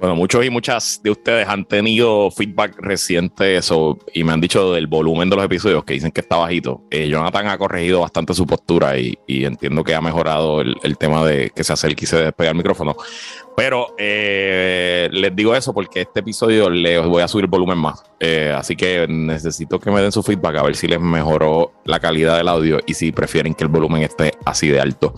Bueno, muchos y muchas de ustedes han tenido feedback reciente eso, y me han dicho del volumen de los episodios que dicen que está bajito. Eh, Jonathan ha corregido bastante su postura y, entiendo que ha mejorado el, tema de que se acerque y se despegue el micrófono. Pero eh, les digo eso porque este episodio le voy a subir el volumen más. Eh, así que necesito que me den su feedback a ver si les mejoró la calidad del audio y si prefieren que el volumen esté así de alto.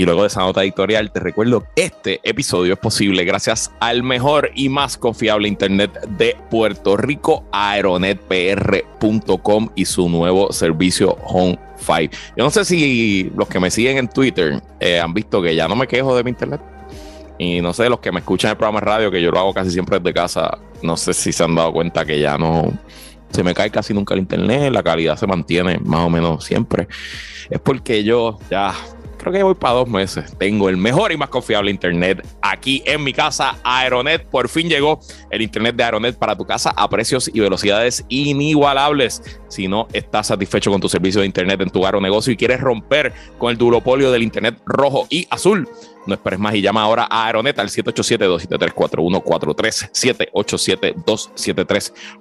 Y luego de esa nota editorial, te recuerdo que este episodio es posible gracias al mejor y más confiable Internet de Puerto Rico, aeronetpr.com y su nuevo servicio Home 5. Yo no sé si los que me siguen en Twitter eh, han visto que ya no me quejo de mi Internet. Y no sé, los que me escuchan el programa de radio, que yo lo hago casi siempre desde casa, no sé si se han dado cuenta que ya no se me cae casi nunca el internet, la calidad se mantiene más o menos siempre. Es porque yo ya creo que voy para dos meses. Tengo el mejor y más confiable internet aquí en mi casa. Aeronet, por fin llegó el internet de Aeronet para tu casa a precios y velocidades inigualables. Si no estás satisfecho con tu servicio de internet en tu hogar o negocio y quieres romper con el duopolio del internet rojo y azul, no esperes más y llama ahora a Aeronet al 787-273-4143,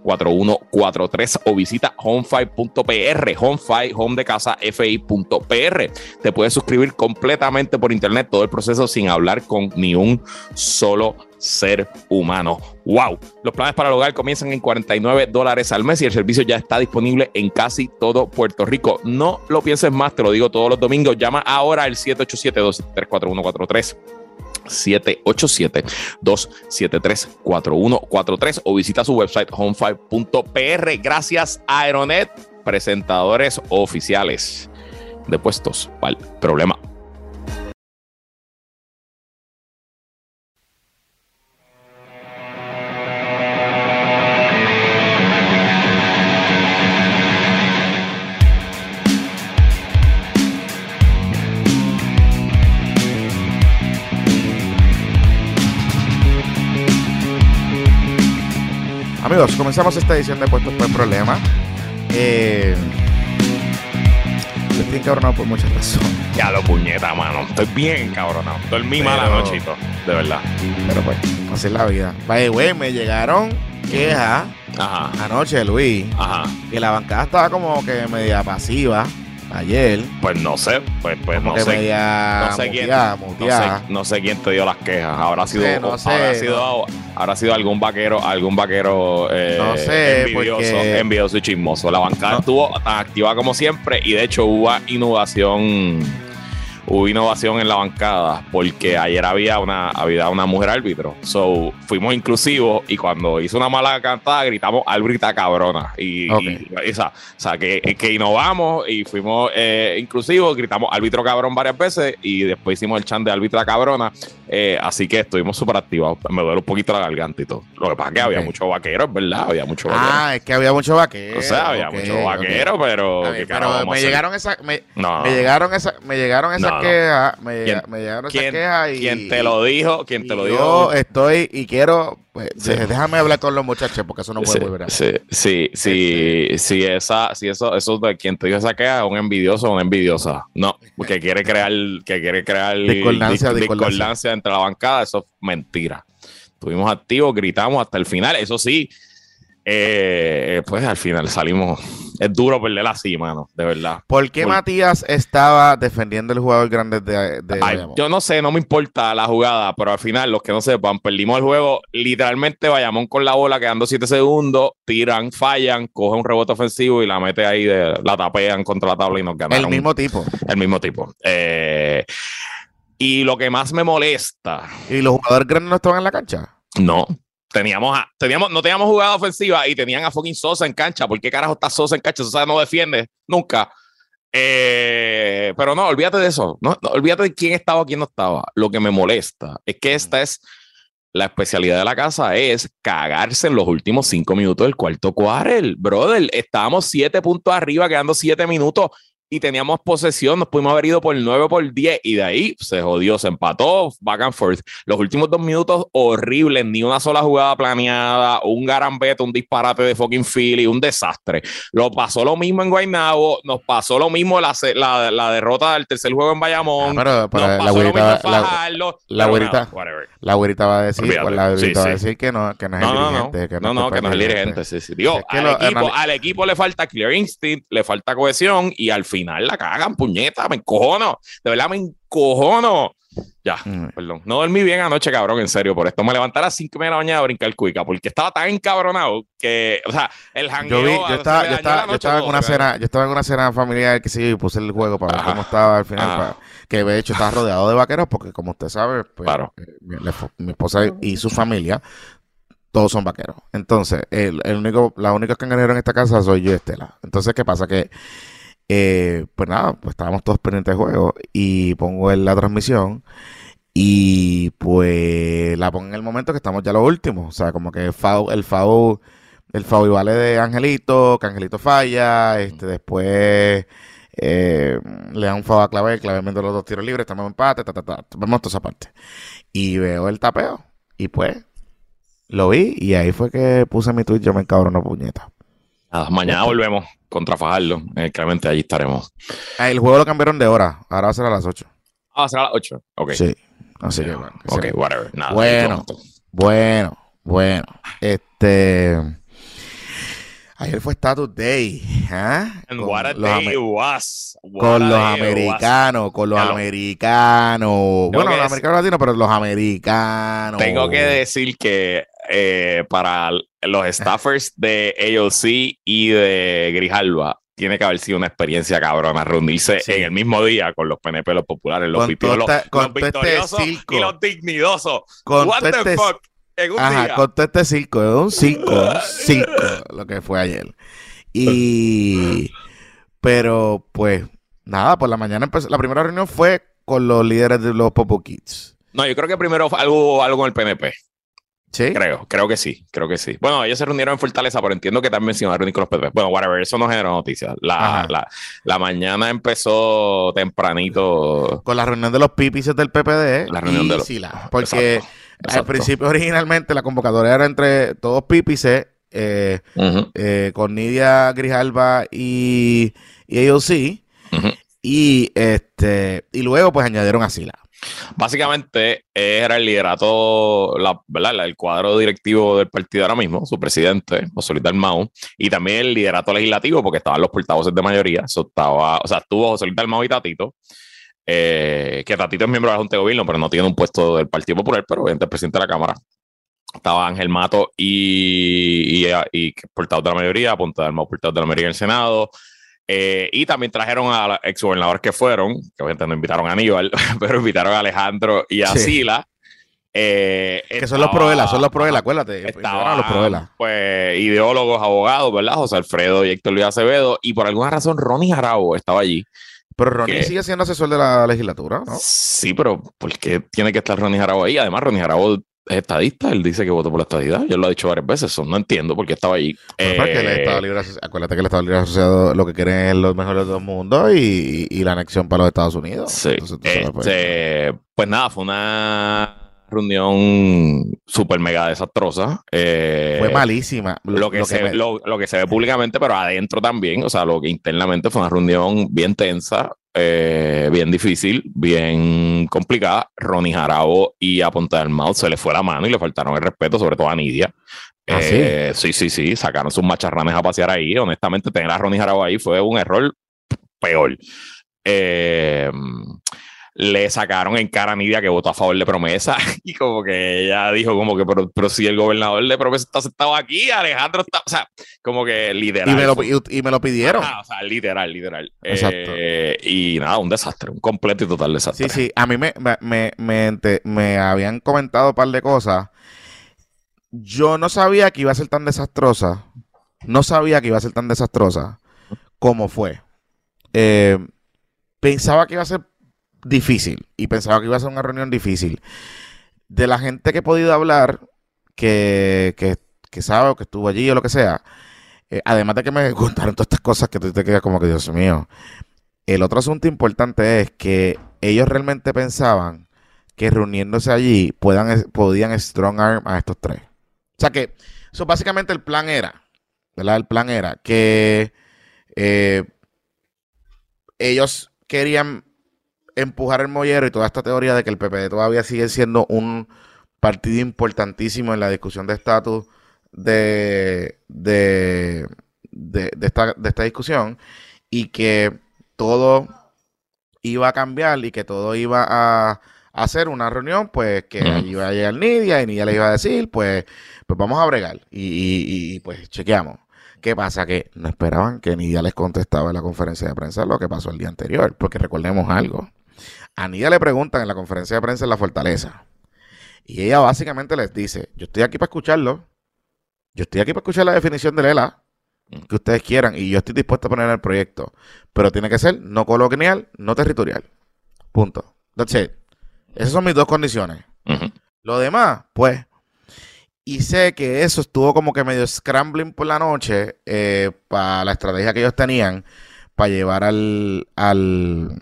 787-273-4143 o visita home5.pr, home5, home de casa, fi.pr. Te puedes suscribir completamente por internet, todo el proceso sin hablar con ni un solo ser humano. ¡Wow! Los planes para el hogar comienzan en 49 dólares al mes y el servicio ya está disponible en casi todo Puerto Rico. No lo pienses más, te lo digo todos los domingos. Llama ahora al 787-273-4143. 787-273-4143 o visita su website home5.pr. Gracias Aeronet, presentadores oficiales de puestos problema Comenzamos esta edición de Puestos por Problema. Eh, estoy encabronado por muchas razones. Ya lo puñeta, mano. Estoy bien encabronado. Dormí mala nochito, de verdad. Pero pues, así es la vida. Güey, me llegaron quejas Ajá. anoche, Luis. Ajá. Y la bancada estaba como que media pasiva ayer. Pues no sé, pues, pues no, sé, no sé. quién, no, sé, quién te dio las quejas. Habrá sido, habrá sido, habrá sido algún vaquero, algún vaquero eh, no sé, envidioso, envidioso y chismoso. La bancada estuvo tan activa como siempre y de hecho hubo innovación hubo innovación en la bancada porque ayer había una, había una mujer árbitro. So, fuimos inclusivos y cuando hizo una mala cantada gritamos árbitra cabrona. Y, o sea, que, que, innovamos y fuimos eh, inclusivos, gritamos árbitro cabrón varias veces y después hicimos el chan de árbitra cabrona. Eh, así que estuvimos súper activados. Me duele un poquito la garganta y todo. Lo que pasa es que había muchos vaqueros, ¿verdad? Había muchos vaqueros. Ah, es que había muchos vaqueros. O sea, había muchos vaqueros, pero. pero me llegaron esas. Me, me, llegaron esas. Me llegaron esas quejas. Me, llegaron esas quejas y. ¿Quién te lo dijo? ¿Quién te lo dijo? Yo estoy y quiero pues, déjame hablar con los muchachos porque eso no puede volver a Sí, sí, sí, sí, esa, sí, eso, eso de quien te dijo esa queja es un envidioso o una envidiosa. No, porque quiere crear, que quiere crear discordancia, discordancia entre la bancada, eso es mentira. Estuvimos activos, gritamos hasta el final, eso sí, eh, pues al final salimos. Es duro perder así, mano, de verdad. ¿Por qué Matías estaba defendiendo el jugador grande de, Yo no sé, no me importa la jugada, pero al final, los que no sepan, perdimos el juego. Literalmente, Bayamón con la bola, quedando 7 segundos, tiran, fallan, coge un rebote ofensivo y la mete ahí, de, la tapean contra la tabla y nos ganan. El mismo tipo. El mismo tipo. Eh, y lo que más me molesta. ¿Y los jugadores grandes no estaban en la cancha? No, teníamos, teníamos, no teníamos jugada ofensiva y tenían a fucking Sosa en cancha. ¿Por qué carajo está Sosa en cancha? Sosa no defiende nunca. Eh, pero no, olvídate de eso. No, olvídate de quién estaba quién no estaba. Lo que me molesta es que esta es la especialidad de la casa es cagarse en los últimos cinco minutos del cuarto cuarel. Brother, estábamos siete puntos arriba, quedando siete minutos y teníamos posesión, nos pudimos haber ido por 9 por 10 y de ahí se jodió, se empató back and forth. Los últimos dos minutos horribles, ni una sola jugada planeada, un garambeto, un disparate de fucking Philly, un desastre. Lo pasó lo mismo en Guaynabo, nos pasó lo mismo la, la, la derrota del tercer juego en Bayamón. Ah, pero, la güerita, la, güerita, la güerita va a decir, pues, la güerita va a decir que no, que no es el dirigente. Que no, no, que no es el dirigente. Sí, sí. Digo, al, equipo, al equipo le falta clear instinct, le falta cohesión y al final final la cagan, puñeta, me encojono. De verdad me encojono. Ya, mm. perdón. No dormí bien anoche, cabrón, en serio. Por esto me levanté a las 5 de la mañana a brincar cuica, porque estaba tan encabronado que, o sea, el jangueo... Yo, yo, estaba, yo, estaba, yo estaba en una cena, yo estaba en una cena familiar que sí, puse el juego para ver cómo estaba al final. que de hecho estaba rodeado de vaqueros, porque como usted sabe, pues, claro. Eh, mi, esposa y su familia todos son vaqueros. Entonces, el, el único, la única que en esta casa soy yo y Estela. Entonces, ¿qué pasa? Que eh, pues nada, pues estábamos todos pendientes de juego y pongo en la transmisión y pues la pongo en el momento que estamos ya los últimos. O sea, como que el FAU, el FAU, el y vale de Angelito, que Angelito falla, este después eh, le da un FAU a Clave, Clave mete los dos tiros libres, estamos en empate, ta, ta, ta, vemos toda esa parte. Y veo el tapeo y pues lo vi y ahí fue que puse mi tweet, yo me una puñeta. Mañana volvemos contra Fajardo. Eh, claramente allí estaremos. Ah, el juego lo cambiaron de hora. Ahora va a ser a las 8. Ah, va a las 8. Ok. Sí. Así que bueno. Ok, whatever. Nada, bueno, bueno, bueno. Este. Ayer fue Status Day. ¿eh? And what a day was. con los americanos, con los americanos. Bueno, los americanos latinos, pero los americanos. Tengo que decir que eh, para los staffers de AOC y de Grijalba tiene que haber sido una experiencia cabrona reunirse en el mismo día con los PNP, los populares, los, con los, este victoriosos y los dignidosos. Con What the este fuck? En un ajá, día. con todo este circo, un circo, un circo lo que fue ayer. Y pero pues nada, por la mañana empezó, la primera reunión fue con los líderes de los Popo Kids. No, yo creo que primero algo, algo con el PNP. ¿Sí? Creo, creo que sí, creo que sí. Bueno, ellos se reunieron en Fortaleza, pero entiendo que también se iban a reunir con los PPP. Bueno, whatever, eso no genera noticias. La, la, la, mañana empezó tempranito. Con la reunión de los pipis del PPD. La reunión de los Sila, Porque al principio, originalmente, la convocatoria era entre todos pipis, eh, eh, con Nidia Grijalba y, y ellos sí. Y este y luego pues añadieron a Sila. Básicamente era el liderato, la, ¿verdad? el cuadro directivo del partido ahora mismo, su presidente, José Luis Dalmau, y también el liderato legislativo, porque estaban los portavoces de mayoría. estaba, o sea, estuvo José Luis Dalmau y Tatito, eh, que Tatito es miembro de la Junta de Gobierno, pero no tiene un puesto del Partido Popular, pero obviamente es presidente de la Cámara. Estaba Ángel Mato y, y, y, portavoz de la mayoría, Ponte Dalmau, portavoz de la mayoría en el Senado. Eh, y también trajeron a los exgobernadores que fueron, que obviamente no invitaron a Aníbal, pero invitaron a Alejandro y a Sila. Eh, que son los Provelas, son los Provelas, acuérdate. Estaban, los Provelas. Pues ideólogos, abogados, ¿verdad? José Alfredo y Héctor Luis Acevedo. Y por alguna razón Ronnie Jarabo estaba allí. Pero Ronnie sigue siendo asesor de la legislatura, ¿no? Sí, pero ¿por qué tiene que estar Ronnie Jarabo ahí? Además, Ronnie Jarabo es estadista, él dice que votó por la estadidad, yo lo he dicho varias veces, eso no entiendo por qué estaba allí. Eh, acuérdate que el Estado Libre Asociado lo que quieren es los mejores de todo el mundo y, la anexión para los Estados Unidos. Sí. Este, pues nada, fue una reunión súper mega desastrosa. Eh, fue malísima. Lo, que, se, lo, que se ve públicamente, pero adentro también, o sea, lo que internamente fue una reunión bien tensa, eh, bien difícil, bien complicada. Ronnie Jarabo y a Ponta del Mouth se le fue la mano y le faltaron el respeto, sobre todo a Nidia. ¿Ah, eh, sí? sí, sí, sacaron sus macharranes a pasear ahí. Honestamente, tener a Ronnie Jarabo ahí fue un error peor. Eh, le sacaron en cara a Nidia que votó a favor de promesa y como que ella dijo como que pero, si el gobernador de promesa está sentado aquí, Alejandro está, o sea, como que literal. Y me lo, y, me lo pidieron. o sea, literal, literal. Exacto. Eh, y nada, un desastre, un completo y total desastre. Sí, sí, a mí me, me, me, me habían comentado un par de cosas. Yo no sabía que iba a ser tan desastrosa. No sabía que iba a ser tan desastrosa como fue. Eh, pensaba que iba a ser difícil y pensaba que iba a ser una reunión difícil. De la gente que he podido hablar, que, que, que sabe o que estuvo allí o lo que sea, eh, además de que me contaron todas estas cosas que tú te quedas como que, Dios mío, el otro asunto importante es que ellos realmente pensaban que reuniéndose allí puedan, podían strong arm a estos tres. O sea que, eso básicamente el plan era, ¿verdad? El plan era que eh, ellos querían empujar el mollero y toda esta teoría de que el PPD todavía sigue siendo un partido importantísimo en la discusión de estatus de, de, esta, de esta discusión y que todo iba a cambiar y que todo iba a hacer una reunión, pues que iba a llegar Nidia y Nidia le iba a decir, pues, pues vamos a bregar y, y, pues chequeamos. ¿Qué pasa? Que no esperaban que Nidia les contestaba en la conferencia de prensa lo que pasó el día anterior, porque recordemos algo. A Nidia le preguntan en la conferencia de prensa en la fortaleza. Y ella básicamente les dice, yo estoy aquí para escucharlo. Yo estoy aquí para escuchar la definición de Lela que ustedes quieran y yo estoy dispuesto a poner en el proyecto. Pero tiene que ser no colonial, no territorial. Punto. That's it. Esas son mis dos condiciones. Lo demás, pues, y sé que eso estuvo como que medio scrambling por la noche eh, para la estrategia que ellos tenían para llevar al, al,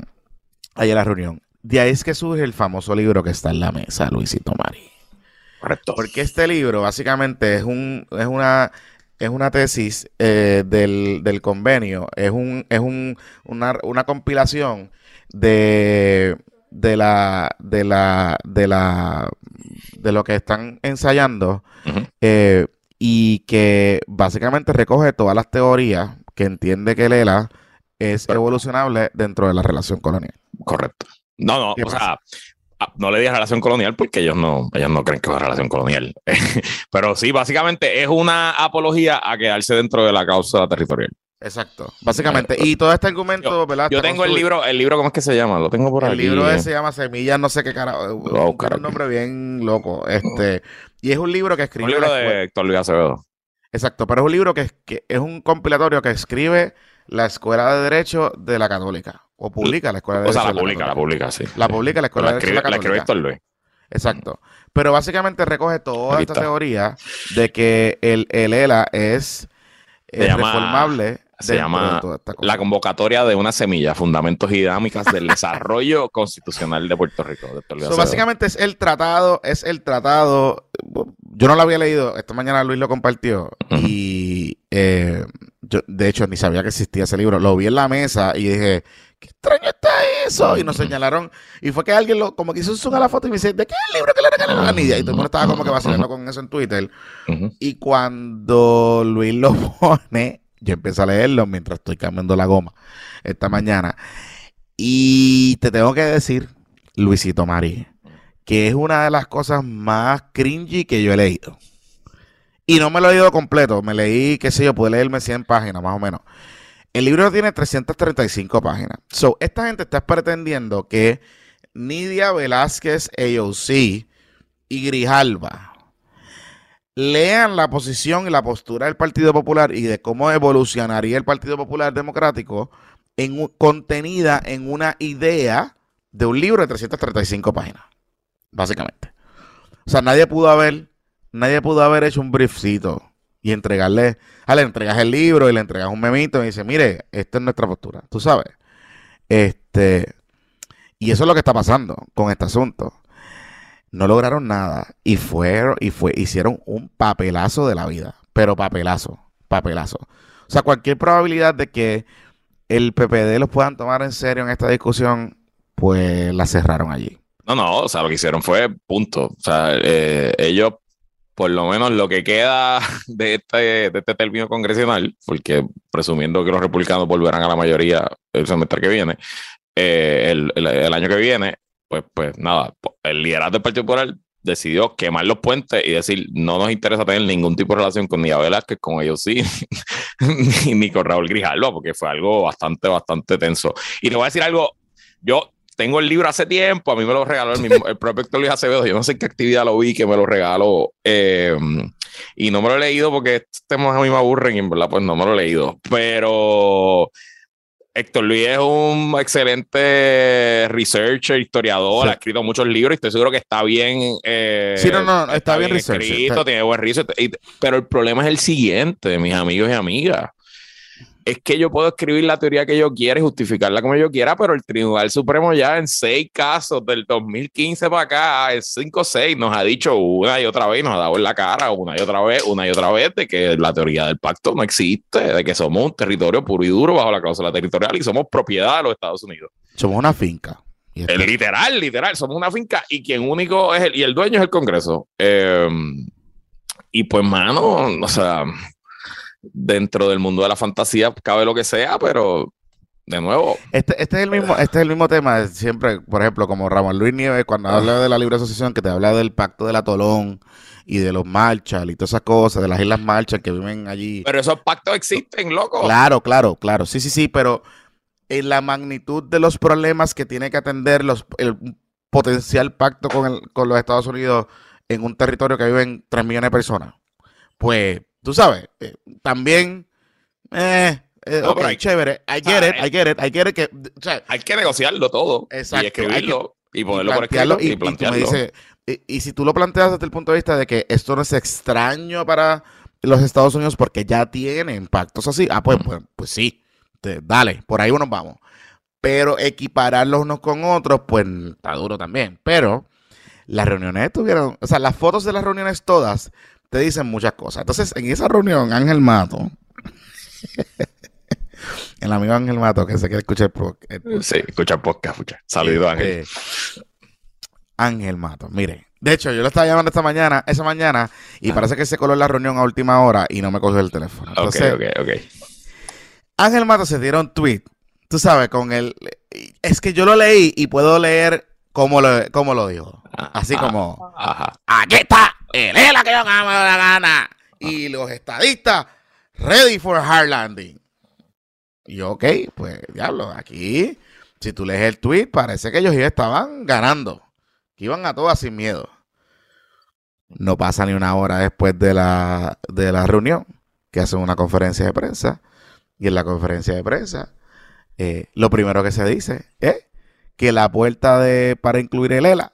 a la reunión. De ahí es que surge el famoso libro que está en la mesa, Luisito Mari. Correcto. Porque este libro básicamente es un, es una, es una tesis eh, del, convenio, es un, es un, una, una compilación de, de la, de la, de la, de lo que están ensayando, eh, y que básicamente recoge todas las teorías que entiende que Lela es evolucionable dentro de la relación colonial. Correcto. No, no, o sea, Ah, no le di relación colonial porque ellos no, ellos no creen que es una relación colonial. Pero sí, básicamente es una apología a quedarse dentro de la causa territorial. Exacto, básicamente. y todo este argumento, yo, ¿verdad? Yo tengo el libro, el libro, ¿cómo es que se llama? Lo tengo por el aquí. El libro se llama Semillas, no sé qué cara. un nombre bien loco. Este, y es un libro que escribe. Un libro de Héctor Luis Acevedo. Exacto, pero es un libro que, que es un compilatorio que escribe la Escuela de Derecho de la Católica. O publica la Escuela de Derecho. O sea, la publica, la, publica, sí. La publica la Escuela de Derecho de la. La escribe Luis. Exacto. Pero básicamente recoge toda esta teoría de que el, el ELA es, reformable. Se llama La convocatoria de una semilla, fundamentos y dinámicas del desarrollo constitucional de Puerto Rico. básicamente es el tratado, es el tratado. Yo no lo había leído, esta mañana Luis lo compartió y eh, yo de hecho ni sabía que existía ese libro. Lo vi en la mesa y dije, qué extraño está eso. Y nos señalaron. Y fue que alguien lo, como que hizo un zoom a la foto y me dice, ¿de qué es el libro que le regalaron a Nidia? Y todo el mundo estaba como que vacilando con eso en Twitter. Y cuando Luis lo pone, yo empecé a leerlo mientras estoy cambiando la goma esta mañana. Y te tengo que decir, Luisito Mari, que es una de las cosas más cringy que yo he leído. Y no me lo he leído completo, me leí, qué sé yo, pude leerme 100 páginas más o menos. El libro tiene 335 páginas. So, esta gente está pretendiendo que Nidia Velázquez AOC y Grijalba lean la posición y la postura del Partido Popular y de cómo evolucionaría el Partido Popular Democrático en, contenida en una idea de un libro de 335 páginas, básicamente. O sea, nadie pudo haber, nadie pudo haber hecho un briefcito y entregarle, ah, le entregas el libro y le entregas un memito y dice, mire, esta es nuestra postura, tú sabes. Este, y eso es lo que está pasando con este asunto. No lograron nada y fueron y fue hicieron un papelazo de la vida, pero papelazo, papelazo. O sea, cualquier probabilidad de que el PPD los puedan tomar en serio en esta discusión, pues la cerraron allí. No, no, o sea, lo que hicieron fue punto. O sea, eh, ellos por lo menos lo que queda de este, de este término congresional, porque presumiendo que los republicanos volverán a la mayoría el semestre que viene, eh, el, año que viene, pues, pues nada, el liderazgo del Partido Popular decidió quemar los puentes y decir, no nos interesa tener ningún tipo de relación con Nia Velázquez, con ellos sí, ni, con Raúl Grijalva, porque fue algo bastante, bastante tenso. Y le voy a decir algo, yo tengo el libro hace tiempo, a mí me lo regaló el, mismo, el propio Héctor Luis Acevedo, yo no sé en qué actividad lo vi que me lo regaló eh, y no me lo he leído porque estos temas a mí me aburren y en verdad pues no me lo he leído, pero Héctor Luis es un excelente researcher, historiador, ha escrito muchos libros y estoy seguro que está bien. Eh, sí, no, no, está, bien, escrito, tiene buen research. pero el problema es el siguiente, mis amigos y amigas es que yo puedo escribir la teoría que yo quiera y justificarla como yo quiera, pero el Tribunal Supremo ya en seis casos del 2015 para acá, en cinco o seis, nos ha dicho una y otra vez, nos ha dado en la cara una y otra vez, una y otra vez, de que la teoría del pacto no existe, de que somos un territorio puro y duro bajo la cláusula territorial y somos propiedad de los Estados Unidos. Somos una finca. literal, literal, somos una finca y quien único es el, y el dueño es el Congreso. Eh, y pues, mano, o sea, dentro del mundo de la fantasía cabe lo que sea, pero de nuevo. Este, este, es el mismo, este es el mismo tema. Siempre, por ejemplo, como Ramón Luis Nieves, cuando habla de la libre asociación, que te habla del pacto del atolón y de los Marshall y todas esas cosas, de las Islas Marshall que viven allí. Pero esos pactos existen, loco. Claro, claro, claro. Sí, sí, sí, pero en la magnitud de los problemas que tiene que atender los, el potencial pacto con, el, con los Estados Unidos en un territorio que viven 3 millones de personas, pues tú sabes, eh, también, eh, eh hay, chévere, I get it, I get it, I get it, que, o sea, hay que negociarlo todo Exacto, y escribirlo y ponerlo por escrito y, y, plantearlo. Y, y, si tú lo planteas desde el punto de vista de que esto no es extraño para los Estados Unidos porque ya tienen pactos así, ah, pues, pues, pues sí, dale, por ahí nos vamos. Pero equipararlos unos con otros, pues está duro también. Pero las reuniones estuvieron, o sea, las fotos de las reuniones todas te dicen muchas cosas. Entonces, en esa reunión, Ángel Mato, el amigo Ángel Mato, que se quiere escuchar podcast. Sí, escucha podcast, escucha. Saludos, Ángel. Este, Ángel Mato, mire. De hecho, yo lo estaba llamando esta mañana, esa mañana, y parece que se coló en la reunión a última hora y no me cogió el teléfono. Entonces, ok, ok, ok. Ángel Mato se dieron tweet, tú sabes, con el... Es que yo lo leí y puedo leer cómo lo, cómo lo dijo. Así como, aquí está, él es la que yo me la gana. Y los estadistas, ready for hard landing. Y ok, pues diablo, aquí, si tú lees el tweet, parece que ellos ya estaban ganando. Que iban a todas sin miedo. No pasa ni una hora después de la, de la reunión, que hacen una conferencia de prensa. Y en la conferencia de prensa, eh, lo primero que se dice es que la puerta de, para incluir el ELA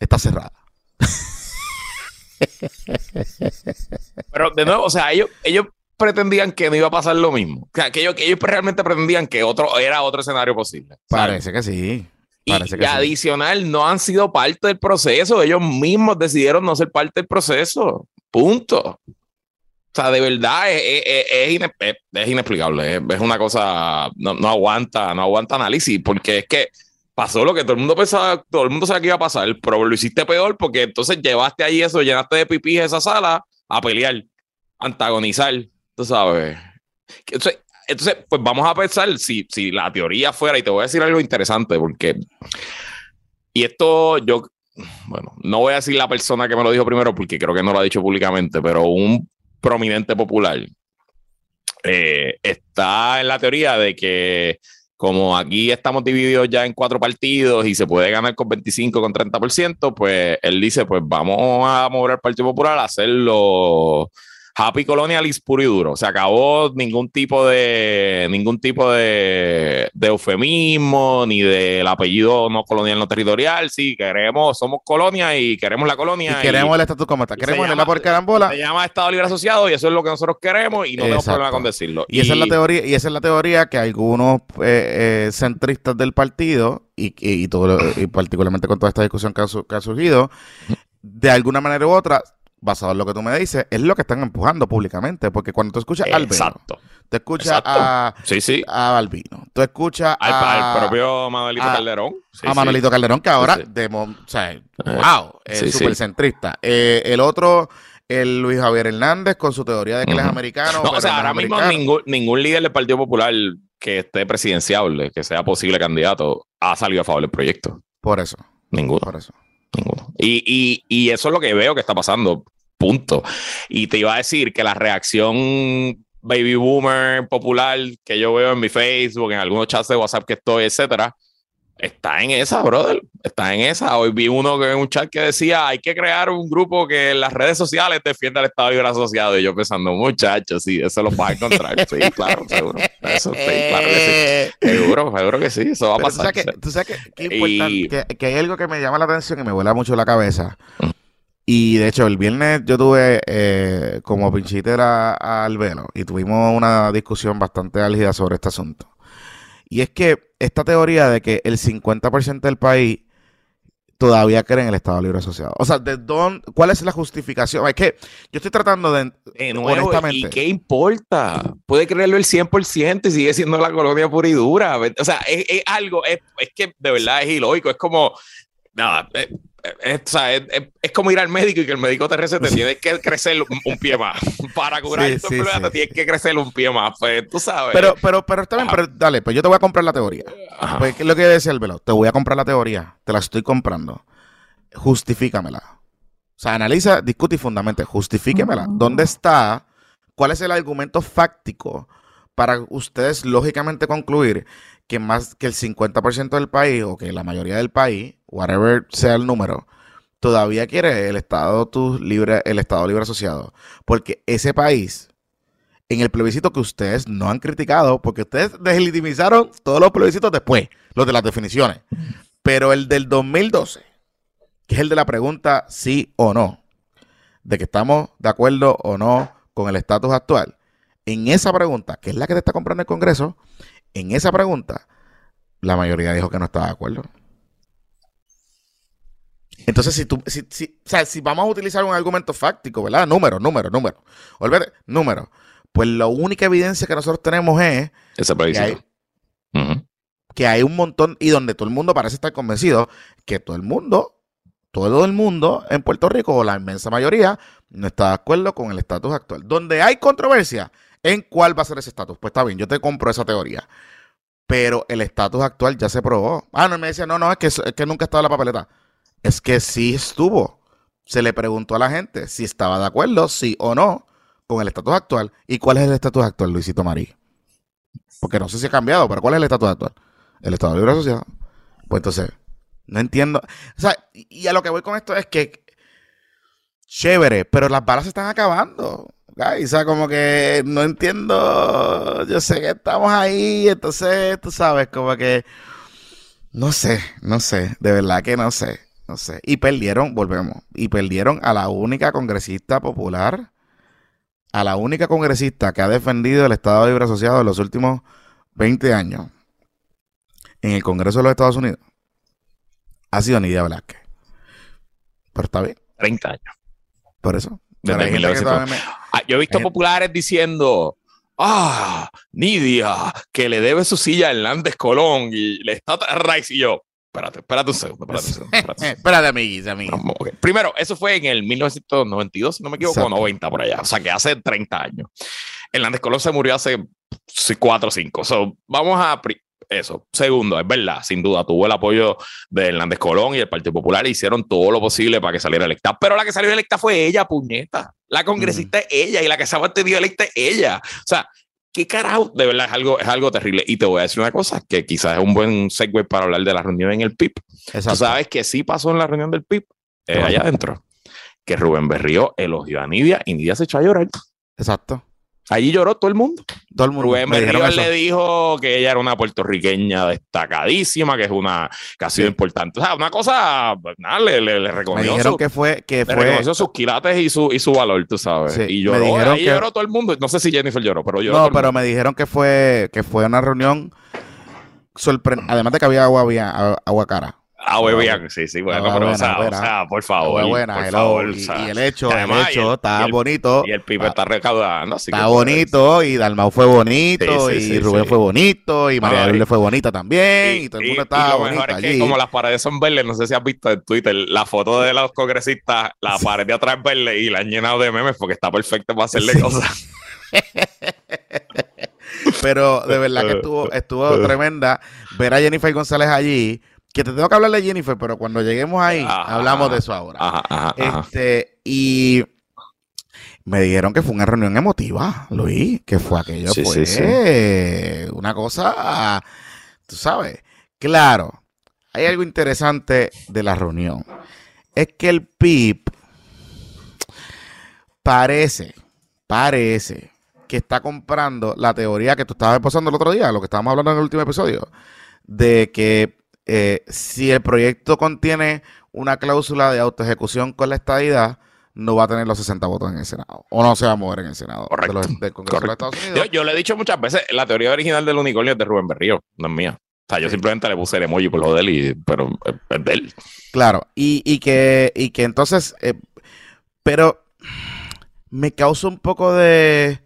está cerrada. Pero de nuevo, o sea, ellos, ellos pretendían que no iba a pasar lo mismo. O sea, que ellos, que ellos realmente pretendían que otro era otro escenario posible. Parece que sí. Parece y, adicional, no han sido parte del proceso. Ellos mismos decidieron no ser parte del proceso. Punto. O sea, de verdad es, es, inexplicable. Es, una cosa, no, no, aguanta, no aguanta análisis, porque es que pasó lo que todo el mundo pensaba, todo el mundo sabía que iba a pasar, pero lo hiciste peor porque entonces llevaste ahí eso, llenaste de pipí esa sala a pelear, antagonizar, tú sabes. Entonces, entonces pues vamos a pensar si, si la teoría fuera, y te voy a decir algo interesante, porque, y esto yo, bueno, no voy a decir la persona que me lo dijo primero, porque creo que no lo ha dicho públicamente, pero un prominente popular eh, está en la teoría de que como aquí estamos divididos ya en cuatro partidos y se puede ganar con 25, con 30%, pues él dice, pues vamos a mover al Partido Popular a hacerlo Happy Colonialist puro y duro. Se acabó ningún tipo de ningún tipo de, eufemismo ni del apellido no colonial no territorial. Sí, queremos, somos colonia y queremos la colonia. Y queremos el estatus como está. Queremos la por carambola. Se llama Estado Libre Asociado y eso es lo que nosotros queremos y no tenemos problema con decirlo. Y, esa es la teoría, y esa es la teoría que algunos eh, eh, centristas del partido y, y, todo, y particularmente con toda esta discusión que ha surgido, de alguna manera u otra basado en lo que tú me dices, es lo que están empujando públicamente. Porque cuando tú escuchas a Albino, te escuchas a, sí, sí. a Albino, tú escuchas al, propio Manuelito Calderón. a Manuelito Calderón, que ahora, de, o sea, eh, wow, es súper centrista. Eh, el otro, el Luis Javier Hernández, con su teoría de que él es americano. No, o sea, ahora mismo ningún, ningún líder del Partido Popular que esté presidenciable, que sea posible candidato, ha salido a favor del proyecto. Por eso. Ninguno. Por eso. Ninguno. Y, y, y, eso es lo que veo que está pasando. Punto. Y te iba a decir que la reacción baby boomer popular que yo veo en mi Facebook, en algunos chats de WhatsApp que estoy, etcétera, está en esa, brother. Está en esa. Hoy vi uno que en un chat que decía hay que crear un grupo que en las redes sociales defienda el Estado Libre Asociado. Y yo pensando, muchachos, sí, eso lo vas a encontrar. sí, claro, seguro. Eso sí, claro que sí. Seguro, seguro que sí, eso va a pasar. Tú sabes que, tú sabes que, que, hay algo que me llama la atención y me vuela mucho la cabeza. Y de hecho, el viernes yo tuve eh, como pinchiter al velo y tuvimos una discusión bastante álgida sobre este asunto. Y es que esta teoría de que el 50% del país todavía cree en el Estado Libre Asociado. O sea, ¿de dónde, ¿cuál es la justificación? Es que yo estoy tratando de, honestamente. ¿Y qué importa? Puede creerlo el 100% y sigue siendo la colonia pura y dura. O sea, es, algo, es, es, que de verdad es ilógico. Es como, nada, eh, es, es, como ir al médico y que el médico te recete, tienes que crecer un, pie más. Para curar sí, tienes que crecer un pie más. Pues tú sabes. Pero, pero, pero está bien, pero dale, pues yo te voy a comprar la teoría. Pues, ¿qué es lo que decía el velo? Te voy a comprar la teoría, te la estoy comprando. Justifícamela. O sea, analiza, discute y fundamente. Justifíquemela. ¿Dónde está? ¿Cuál es el argumento fáctico para ustedes lógicamente concluir que más que el 50% del país o que la mayoría del país, whatever sea el número, todavía quiere el Estado libre, el Estado libre asociado. Porque ese país, en el plebiscito que ustedes no han criticado, porque ustedes deslegitimizaron todos los plebiscitos después, los de las definiciones. Pero el del 2012, que es el de la pregunta sí o no, de que estamos de acuerdo o no con el estatus actual, en esa pregunta, que es la que te está comprando el Congreso, en esa pregunta, la mayoría dijo que no estaba de acuerdo. Entonces, si tú, si, si, o sea, si vamos a utilizar un argumento fáctico, ¿verdad? Número, número, número. Olvídate, número. Pues la única evidencia que nosotros tenemos es Esa que, hay, que hay un montón y donde todo el mundo parece estar convencido que todo el mundo, todo el mundo en Puerto Rico, o la inmensa mayoría, no está de acuerdo con el estatus actual. Donde hay controversia en cuál va a ser ese estatus. Pues está bien, yo te compro esa teoría. Pero el estatus actual ya se probó. Ah, no, me decía, no, no, es que, es que nunca estaba en la papeleta. Es que sí estuvo. Se le preguntó a la gente si estaba de acuerdo, sí o no, con el estatus actual. ¿Y cuál es el estatus actual, Luisito Marí? Porque no sé si ha cambiado, pero ¿cuál es el estatus actual? El Estado Libre Asociado. Pues entonces, no entiendo. O sea, y a lo que voy con esto es que, chévere, pero las balas se están acabando. O sea, como que no entiendo. Yo sé que estamos ahí, entonces tú sabes, como que. No sé, no sé, de verdad que no sé, no sé. Y perdieron, volvemos, y perdieron a la única congresista popular, a la única congresista que ha defendido el Estado Libre Asociado en los últimos 20 años en el Congreso de los Estados Unidos. Ha sido Nidia Velázquez. Pero está bien. 30 años. Por eso. Ah, yo he visto populares diciendo, ah, Nidia, que le debe su silla a Hernández Colón y le está Rice y yo. Espérate, espérate un segundo, espérate un segundo. Espérate, espérate amiguis, Primero, eso fue en el 1992, si no me equivoco, 90 por allá. O sea, que hace 30 años. Hernández Colón se murió hace 4 o 5. So, vamos a eso. Segundo, es verdad, sin duda, tuvo el apoyo de Hernández Colón y el Partido Popular. Hicieron todo lo posible para que saliera electa. Pero la que salió electa fue ella, puñeta. La congresista es ella y la que se ha mantenido electa es ella. O sea, ¿qué carajo? De verdad es algo, es algo terrible. Y te voy a decir una cosa, que quizás es un buen segue para hablar de la reunión en el PIB. Tú sabes que sí pasó en la reunión del PIB, eh, allá adentro, que Rubén Berrío elogió a Nidia y Nidia se echó a llorar. Exacto. Allí lloró todo el mundo. Todo el mundo. Rubén le dijo que ella era una puertorriqueña destacadísima, que es una que ha sido importante. O sea, una cosa, pues, nada, le, le, reconoció. Me dijeron que fue. Que fue... reconoció sus quilates y su, y su valor, tú sabes. y lloró. Ahí lloró todo el mundo. No sé si Jennifer lloró, pero lloró. No, pero me dijeron que fue, que fue una reunión sorprendente. Además de que había agua, había agua cara. Ah, bien, sí, sí, bueno, pero o, sea, o, sea, por favor. Buena, por favor y, el hecho, el hecho, está bonito. Y el pibe está recaudando. Así está bonito, y Dalmau fue bonito, y Rubén fue bonito, y María Lourdes fue bonita también, y, todo el mundo estaba bonito allí. que como las paredes son verdes, no sé si has visto en Twitter la foto de los congresistas, la pared de atrás es verde y la han llenado de memes porque está perfecta para hacerle cosas. Pero de verdad que estuvo, estuvo tremenda ver a Jennifer González allí que te tengo que hablar de Jennifer, pero cuando lleguemos ahí, hablamos de eso ahora. este, y me dijeron que fue una reunión emotiva, Luis, que fue aquello, fue una cosa, tú sabes. Claro, hay algo interesante de la reunión. Es que el PIB parece, parece que está comprando la teoría que tú estabas pasando el otro día, lo que estábamos hablando en el último episodio, de que eh, si el proyecto contiene una cláusula de autoejecución con la estadidad, no va a tener los 60 votos en el Senado. O no se va a mover en el Senado Correcto. del Congreso de Estados Unidos. Yo, le he dicho muchas veces, la teoría original del unicornio es de Rubén Berrío, no es mía. O sea, yo simplemente le puse el emoji por lo de él, y, pero es de él. Claro, y, y, que, y que entonces, eh, pero me causa un poco de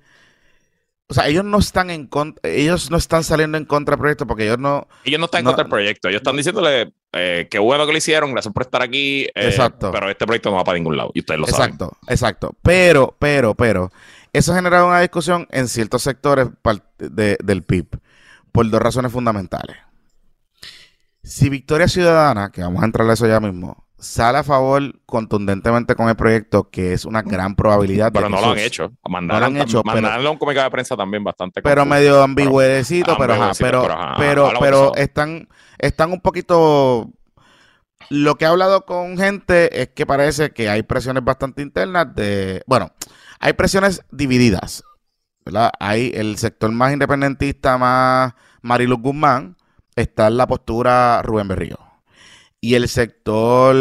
o sea, ellos no están en contra, ellos no están saliendo en contra del proyecto porque ellos no. Ellos no están en contra del proyecto. Ellos están diciéndole eh, qué bueno que lo hicieron, gracias por estar aquí. Eh, exacto. Pero este proyecto no va para ningún lado y ustedes lo saben. Exacto, exacto. Pero, pero, pero, eso ha generado una discusión en ciertos sectores del PIB por dos razones fundamentales. Si Victoria Ciudadana, que vamos a entrar a eso ya mismo, sale a favor contundentemente con el proyecto, que es una gran probabilidad. Pero no lo han hecho. Mandaron, no hecho, mandaron un comunicado de prensa también bastante. Pero medio ambigüedecito, pero, pero, pero, pero, están, están un poquito. Lo que he hablado con gente es que parece que hay presiones bastante internas de. Bueno, hay presiones divididas. ¿verdad? Hay el sector más independentista, más Marilu Guzmán, está en la postura Rubén Berrío y el sector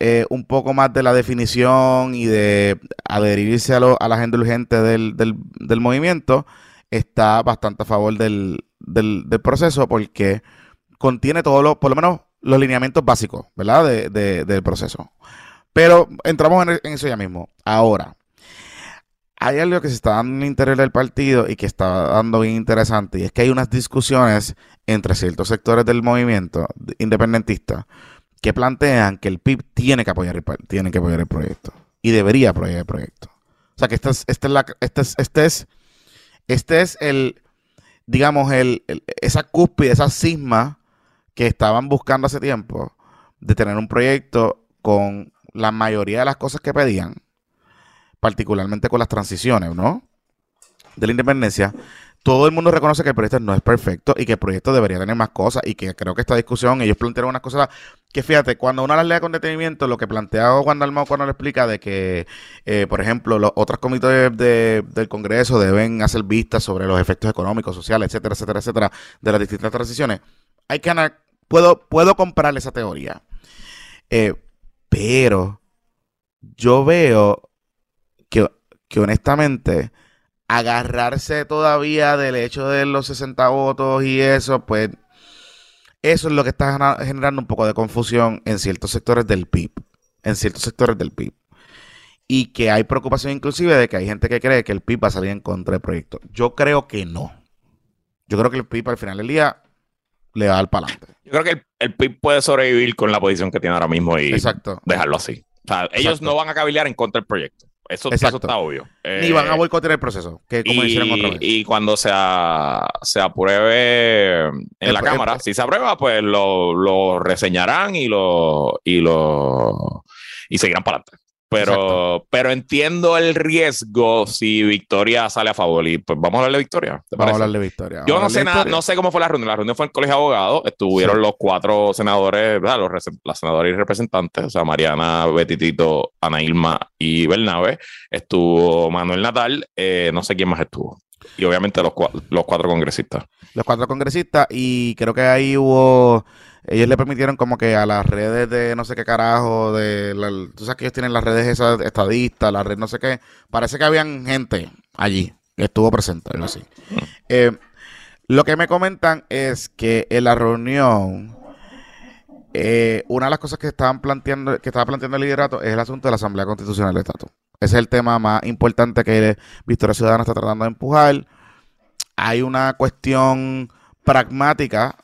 eh, un poco más de la definición y de adherirse a, a la agenda urgente del, del, movimiento está bastante a favor del, del, proceso porque contiene todos los, por lo menos los lineamientos básicos, ¿verdad? De, del proceso. Pero entramos en, eso ya mismo. Ahora, hay algo que se está dando en el interior del partido y que está dando bien interesante, y es que hay unas discusiones entre ciertos sectores del movimiento independentista que plantean que el PIB tiene que apoyar el, tiene que apoyar el proyecto y debería apoyar el proyecto. O sea que este es, este es, la, este es, este es, es el, digamos, el, esa cúspide, esa cisma que estaban buscando hace tiempo de tener un proyecto con la mayoría de las cosas que pedían, particularmente con las transiciones, ¿no? De la independencia, todo el mundo reconoce que el proyecto no es perfecto y que el proyecto debería tener más cosas y que creo que esta discusión, ellos plantearon unas cosas que fíjate, cuando uno las lee con detenimiento, lo que plantea Juan Dalmau cuando le explica de que, eh, por ejemplo, los otros comités del Congreso deben hacer vistas sobre los efectos económicos, sociales, etcétera, etcétera, etcétera, de las distintas transiciones, hay que puedo, puedo comprarle esa teoría. Eh, pero yo veo que, que honestamente agarrarse todavía del hecho de los 60 votos y eso, pues eso es lo que está generando un poco de confusión en ciertos sectores del PIB, en ciertos sectores del PIB. Y que hay preocupación inclusive de que hay gente que cree que el PIB va a salir en contra del proyecto. Yo creo que no. Yo creo que el PIB al final del día le va al palante. Yo creo que el, PIB puede sobrevivir con la posición que tiene ahora mismo y dejarlo así. O sea, ellos no van a cavilar en contra del proyecto. Eso, está obvio. Ni van a eh, boicotear el proceso, que como y, otra vez. Y cuando se, se apruebe en la Cámara, si se aprueba, pues lo, reseñarán y lo, y lo y seguirán para adelante. Pero, pero entiendo el riesgo si Victoria sale a favor. Y pues vamos a hablar de Victoria. vamos a hablar de Victoria. Yo no sé nada, no sé cómo fue la reunión. La reunión fue en el Colegio de Abogados. Estuvieron los cuatro senadores, ¿verdad? Los las senadoras y representantes, o sea, Mariana, Betitito, Ana Ilma y Bernabe. Estuvo Manuel Natal, eh, no sé quién más estuvo. Y obviamente los, los cuatro congresistas. Los cuatro congresistas, y creo que ahí hubo ellos le permitieron como que a las redes de no sé qué carajo, de tú sabes que ellos tienen las redes esas estadistas, la red no sé qué, parece que habían gente allí que estuvo presente, así. Eh, lo que me comentan es que en la reunión, eh, una de las cosas que estaban planteando, que estaba planteando el liderato es el asunto de la Asamblea Constitucional del Estado. Ese es el tema más importante que Victoria Ciudadana está tratando de empujar. Hay una cuestión pragmática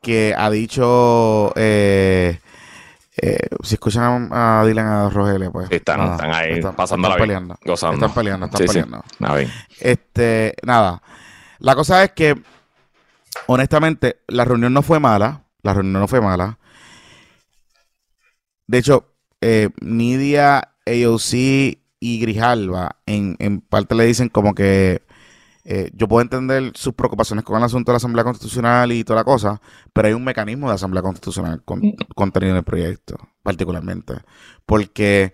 que ha dicho eh, eh, si escuchan a, Dylan a Rogelio, pues. están, ahí pasando la peleando. Están peleando, están peleando. Este, nada. La cosa es que, honestamente, la reunión no fue mala. La reunión no fue mala. De hecho, eh, Nidia, AOC y Grijalva en, en parte le dicen como que eh, yo puedo entender sus preocupaciones con el asunto de la Asamblea Constitucional y toda la cosa, pero hay un mecanismo de Asamblea Constitucional contenido en el proyecto, particularmente, porque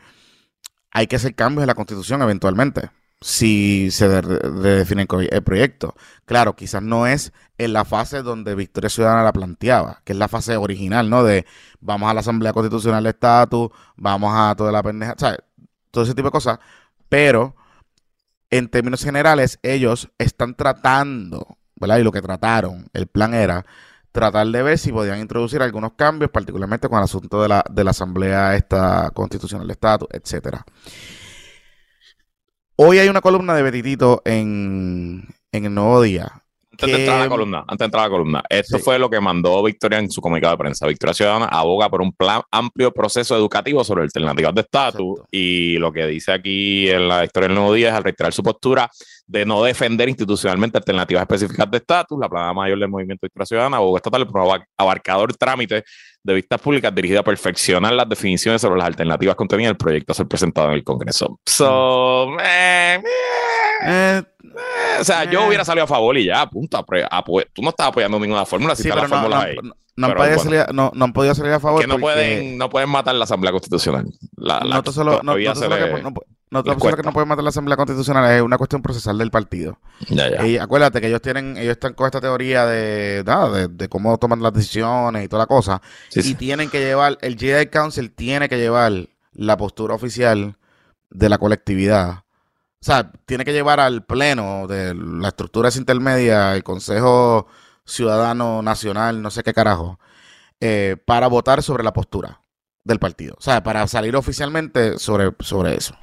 hay que hacer cambios en la Constitución eventualmente. si se redefine el proyecto. Claro, quizás no es en la fase donde Victoria Ciudadana la planteaba, que es la fase original, ¿no? De vamos a la Asamblea Constitucional de Estatus, vamos a toda la pendeja, ¿sabes? Todo ese tipo de cosas. Pero, en términos generales, ellos están tratando, ¿verdad? Y lo que trataron, el plan era tratar de ver si podían introducir algunos cambios, particularmente con el asunto de la, de la Asamblea esta Constitucional de Estatus, etcétera. Hoy hay una columna de Betitito en, en el Nuevo Día antes de entrar a la columna, antes de entrar a la columna, esto fue lo que mandó Victoria en su comunicado de prensa. Victoria Ciudadana aboga por un plan amplio proceso educativo sobre alternativas de estatus y lo que dice aquí en la historia del Nuevo Día es al reiterar su postura de no defender institucionalmente alternativas específicas de estatus, la plana mayor del movimiento Victoria Ciudadana aboga estatal por un abarcador trámite de vistas públicas dirigida a perfeccionar las definiciones sobre las alternativas contenidas en el proyecto a ser presentado en el Congreso. So, eh, eh, o sea, yo hubiera salido a favor y ya, punto. Tú no estás apoyando ninguna fórmula si está la fórmula ahí. No, han podido salir, no, han podido salir a favor. Que no, pueden, no pueden matar la Asamblea Constitucional. La, no, solo, no, que, no, que no pueden matar la Asamblea Constitucional es una cuestión procesal del partido. Y acuérdate que ellos tienen, ellos están con esta teoría de, nada, de, cómo toman las decisiones y toda la cosa. y tienen que llevar, el Jedi Council tiene que llevar la postura oficial de la colectividad o sea, tiene que llevar al pleno de la estructura intermedia, el Consejo Ciudadano Nacional, no sé qué carajo, eh, para votar sobre la postura del partido. O sea, para salir oficialmente sobre, sobre eso.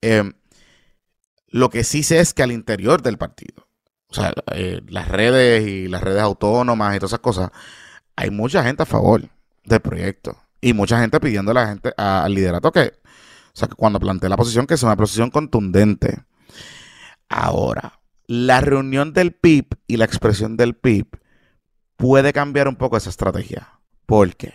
Eh, lo que sí sé es que al interior del partido, o sea, eh, las redes y las redes autónomas y todas esas cosas, hay mucha gente a favor del proyecto. Y mucha gente pidiendo a la gente, al liderato que o sea, que cuando planteé la posición, que sea una posición contundente. Ahora, la reunión del PIB y la expresión del PIB puede cambiar un poco esa estrategia. ¿Por qué?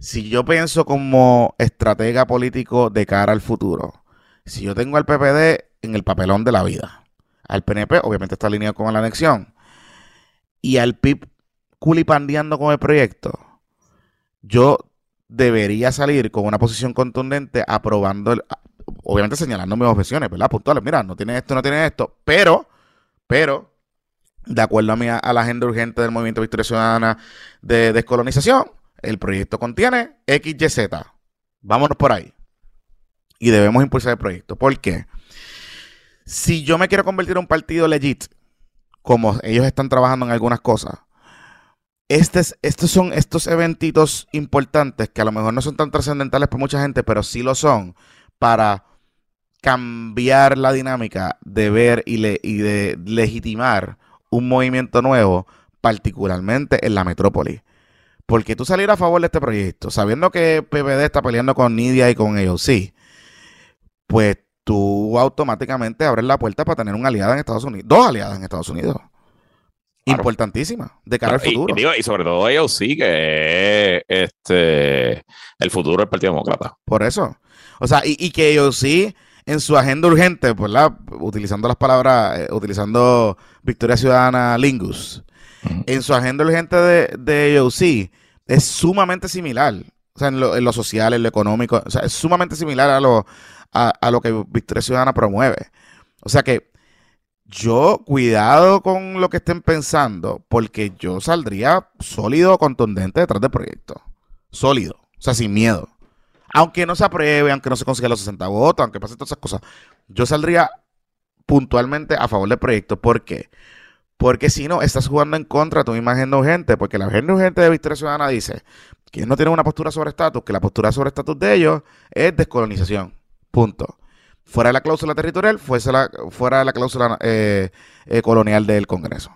Si yo pienso como estratega político de cara al futuro, si yo tengo al PPD en el papelón de la vida, al PNP obviamente está alineado con la anexión, y al PIB culipandeando con el proyecto, yo debería salir con una posición contundente aprobando, obviamente señalando mis objeciones, ¿verdad? Puntuales, mira, no tiene esto, no tiene esto, pero, pero, de acuerdo a, mi, a la agenda urgente del Movimiento Victoria Ciudadana de descolonización, el proyecto contiene XYZ. Vámonos por ahí. Y debemos impulsar el proyecto. ¿Por qué? Si yo me quiero convertir en un partido legit, como ellos están trabajando en algunas cosas, estos son estos eventitos importantes que a lo mejor no son tan trascendentales para mucha gente, pero sí lo son para cambiar la dinámica de ver y, de legitimar un movimiento nuevo, particularmente en la metrópoli. Porque tú salir a favor de este proyecto, sabiendo que PPD está peleando con Nidia y con ellos, sí, pues tú automáticamente abres la puerta para tener una aliada en Estados Unidos, dos aliadas en Estados Unidos importantísima de cara al futuro. Y, sobre todo ellos sí que es este, el futuro del Partido Demócrata. Por eso. O sea, y, que ellos sí en su agenda urgente, pues, utilizando las palabras, eh, utilizando Victoria Ciudadana Lingus, en su agenda urgente de, de ellos sí es sumamente similar. O sea, en lo, social, en lo económico, o sea, es sumamente similar a lo, a lo que Victoria Ciudadana promueve. O sea que yo, cuidado con lo que estén pensando, porque yo saldría sólido, contundente detrás del proyecto. Sólido, o sea, sin miedo. Aunque no se apruebe, aunque no se consiga los 60 votos, aunque pase todas esas cosas, yo saldría puntualmente a favor del proyecto. ¿Por qué? Porque si no, estás jugando en contra de tu misma agenda urgente, porque la agenda urgente de Victoria Ciudadana dice que no tienen una postura sobre estatus, que la postura sobre estatus de ellos es descolonización. Punto fuera de la cláusula territorial, fuera de la cláusula eh, eh, colonial del Congreso.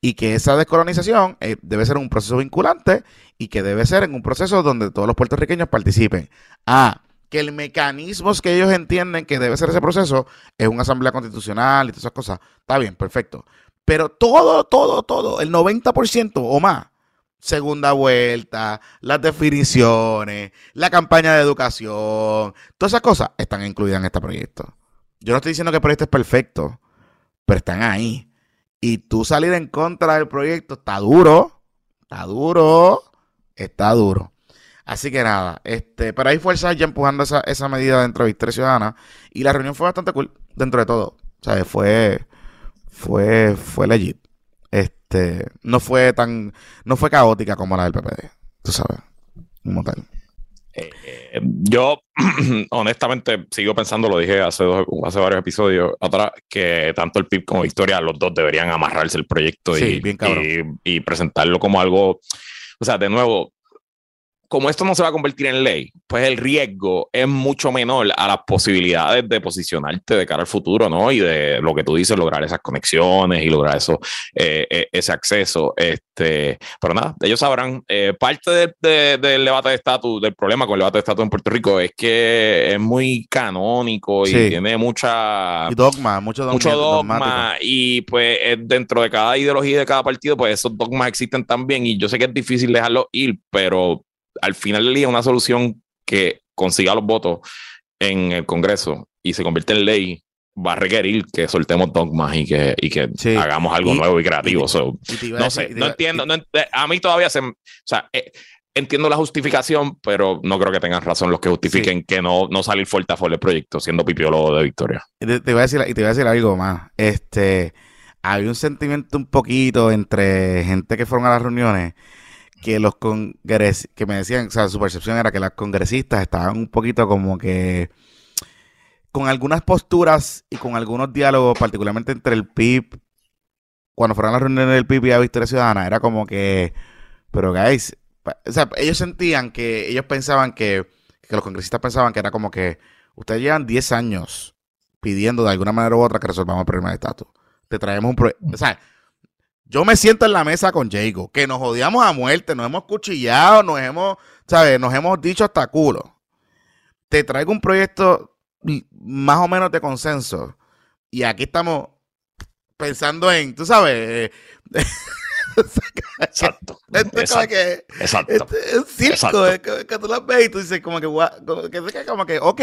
Y que esa descolonización eh, debe ser un proceso vinculante y que debe ser en un proceso donde todos los puertorriqueños participen. Ah, que el mecanismo que ellos entienden que debe ser ese proceso es una asamblea constitucional y todas esas cosas. Está bien, perfecto. Pero todo, todo, todo, el 90% o más segunda vuelta, las definiciones, la campaña de educación, todas esas cosas están incluidas en este proyecto. Yo no estoy diciendo que el proyecto es perfecto, pero están ahí. Y tú salir en contra del proyecto está duro, está duro, está duro. Así que nada, este, pero hay fuerzas ya empujando esa, esa medida dentro de Victoria Ciudadana y la reunión fue bastante cool dentro de todo. O sea, fue, fue, fue legit. Este, no fue tan, no fue caótica como la del PPD, tú sabes, como tal. Eh, yo, honestamente, sigo pensando, lo dije hace, hace varios episodios atrás, que tanto el PIB como Victoria, los dos deberían amarrarse el proyecto y, y, presentarlo como algo. O sea, de nuevo, como esto no se va a convertir en ley, pues el riesgo es mucho menor a las posibilidades de posicionarte de cara al futuro, ¿no? Y de lo que tú dices, lograr esas conexiones y lograr eso, eh, eh, ese acceso. Este, pero nada, ellos sabrán. Eh, parte del debate de estatus, del problema con el debate de estatus en Puerto Rico es que es muy canónico y tiene mucha... Y dogma, mucho dogma. Mucho dogma. Y pues dentro de cada ideología y de cada partido, pues esos dogmas existen también. Y yo sé que es difícil dejarlos ir, pero al final del día una solución que consiga los votos en el Congreso y se convierte en ley va a requerir que soltemos dogmas y que, y que hagamos algo nuevo y creativo. no sé, no entiendo. a mí todavía se. O sea, eh, entiendo la justificación, pero no creo que tengan razón los que justifiquen que no, no salir fuerte a fuerte el proyecto, siendo pipiólogo de Victoria. Y te, voy a decir, y te voy a decir algo más. Este, había un sentimiento un poquito entre gente que fueron a las reuniones que los congresistas, que me decían, o sea, su percepción era que las congresistas estaban un poquito como que con algunas posturas y con algunos diálogos, particularmente entre el PIB, cuando fueron las reuniones del PIB y a Victoria Ciudadana, era como que, pero guys, o sea, ellos sentían que, ellos pensaban que, que los congresistas pensaban que era como que ustedes llevan 10 años pidiendo de alguna manera u otra que resolvamos el problema de estatus. Te traemos un proyecto, o sea, yo me siento en la mesa con Jago, que nos odiamos a muerte, nos hemos cuchillado, nos hemos, ¿sabes? Nos hemos dicho hasta culo. Te traigo un proyecto más o menos de consenso. Y aquí estamos pensando en, tú sabes. exacto. Esto es como que. Exacto. es circo, Es que, tú lo ves y tú dices, como que, que, como que ok.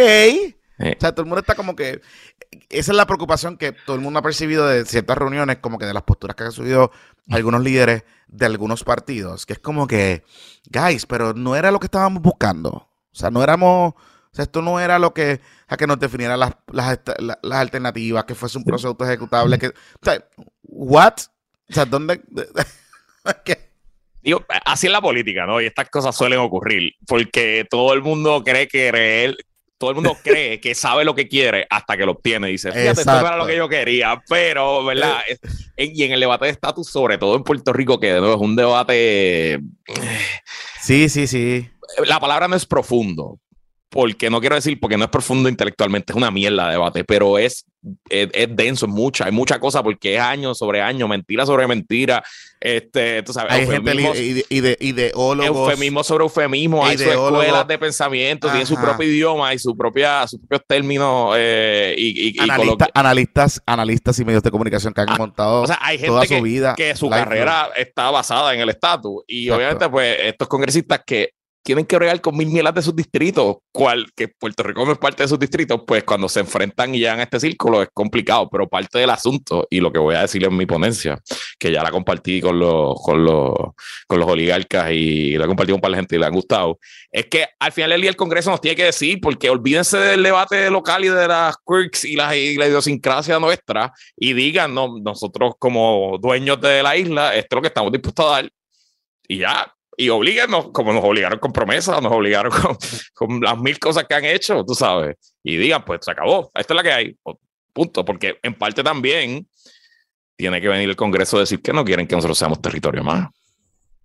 O sea, todo el mundo está como que. Esa es la preocupación que todo el mundo ha percibido de ciertas reuniones, como que de las posturas que han subido algunos líderes de algunos partidos, que es como que, guys, pero no era lo que estábamos buscando. O sea, no éramos. O sea, esto no era lo que, a que nos definiera las, las, las alternativas, que fuese un proceso auto ejecutable. Que, o sea, ¿what? O sea, ¿dónde? Digo, así es la política, ¿no? Y estas cosas suelen ocurrir, porque todo el mundo cree que todo el mundo cree que sabe lo que quiere hasta que lo obtiene. Dice, fíjate, esto era lo que yo quería, pero, ¿verdad? Eh. y en el debate de estatus, sobre todo en Puerto Rico, que es un debate... Sí, sí, sí. La palabra no es profundo, porque no quiero decir porque no es profundo intelectualmente, es una mierda de debate, pero es, es, denso, es mucha, hay mucha cosa porque es año sobre año, mentira sobre mentira. Este, tú sabes, hay gente y de, ideólogos. Eufemismo sobre eufemismo, hay sus escuelas de pensamiento, tiene su propio idioma y su propia, sus propios términos. Eh, y, analistas, analistas y medios de comunicación que han ah, montado o sea, hay gente toda que, su vida. Que su carrera está basada en el estatus. Y obviamente, pues, estos congresistas que tienen que bregar con mil mielas de sus distritos, cual que Puerto Rico no es parte de sus distritos, pues cuando se enfrentan y llegan a este círculo es complicado, pero parte del asunto, y lo que voy a decir en mi ponencia, que ya la compartí con los, con los, con los oligarcas y la compartí con un par de gente y le han gustado, es que al final del día el Congreso nos tiene que decir, porque olvídense del debate local y de las quirks y la, y la idiosincrasia nuestra, y digan, no, nosotros como dueños de la isla, esto es lo que estamos dispuestos a dar, y ya, y oblíguenos, como nos obligaron con promesas, nos obligaron con, las mil cosas que han hecho, tú sabes, y digan, pues se acabó, esta es la que hay, punto, porque en parte también tiene que venir el Congreso a decir que no quieren que nosotros seamos territorio más.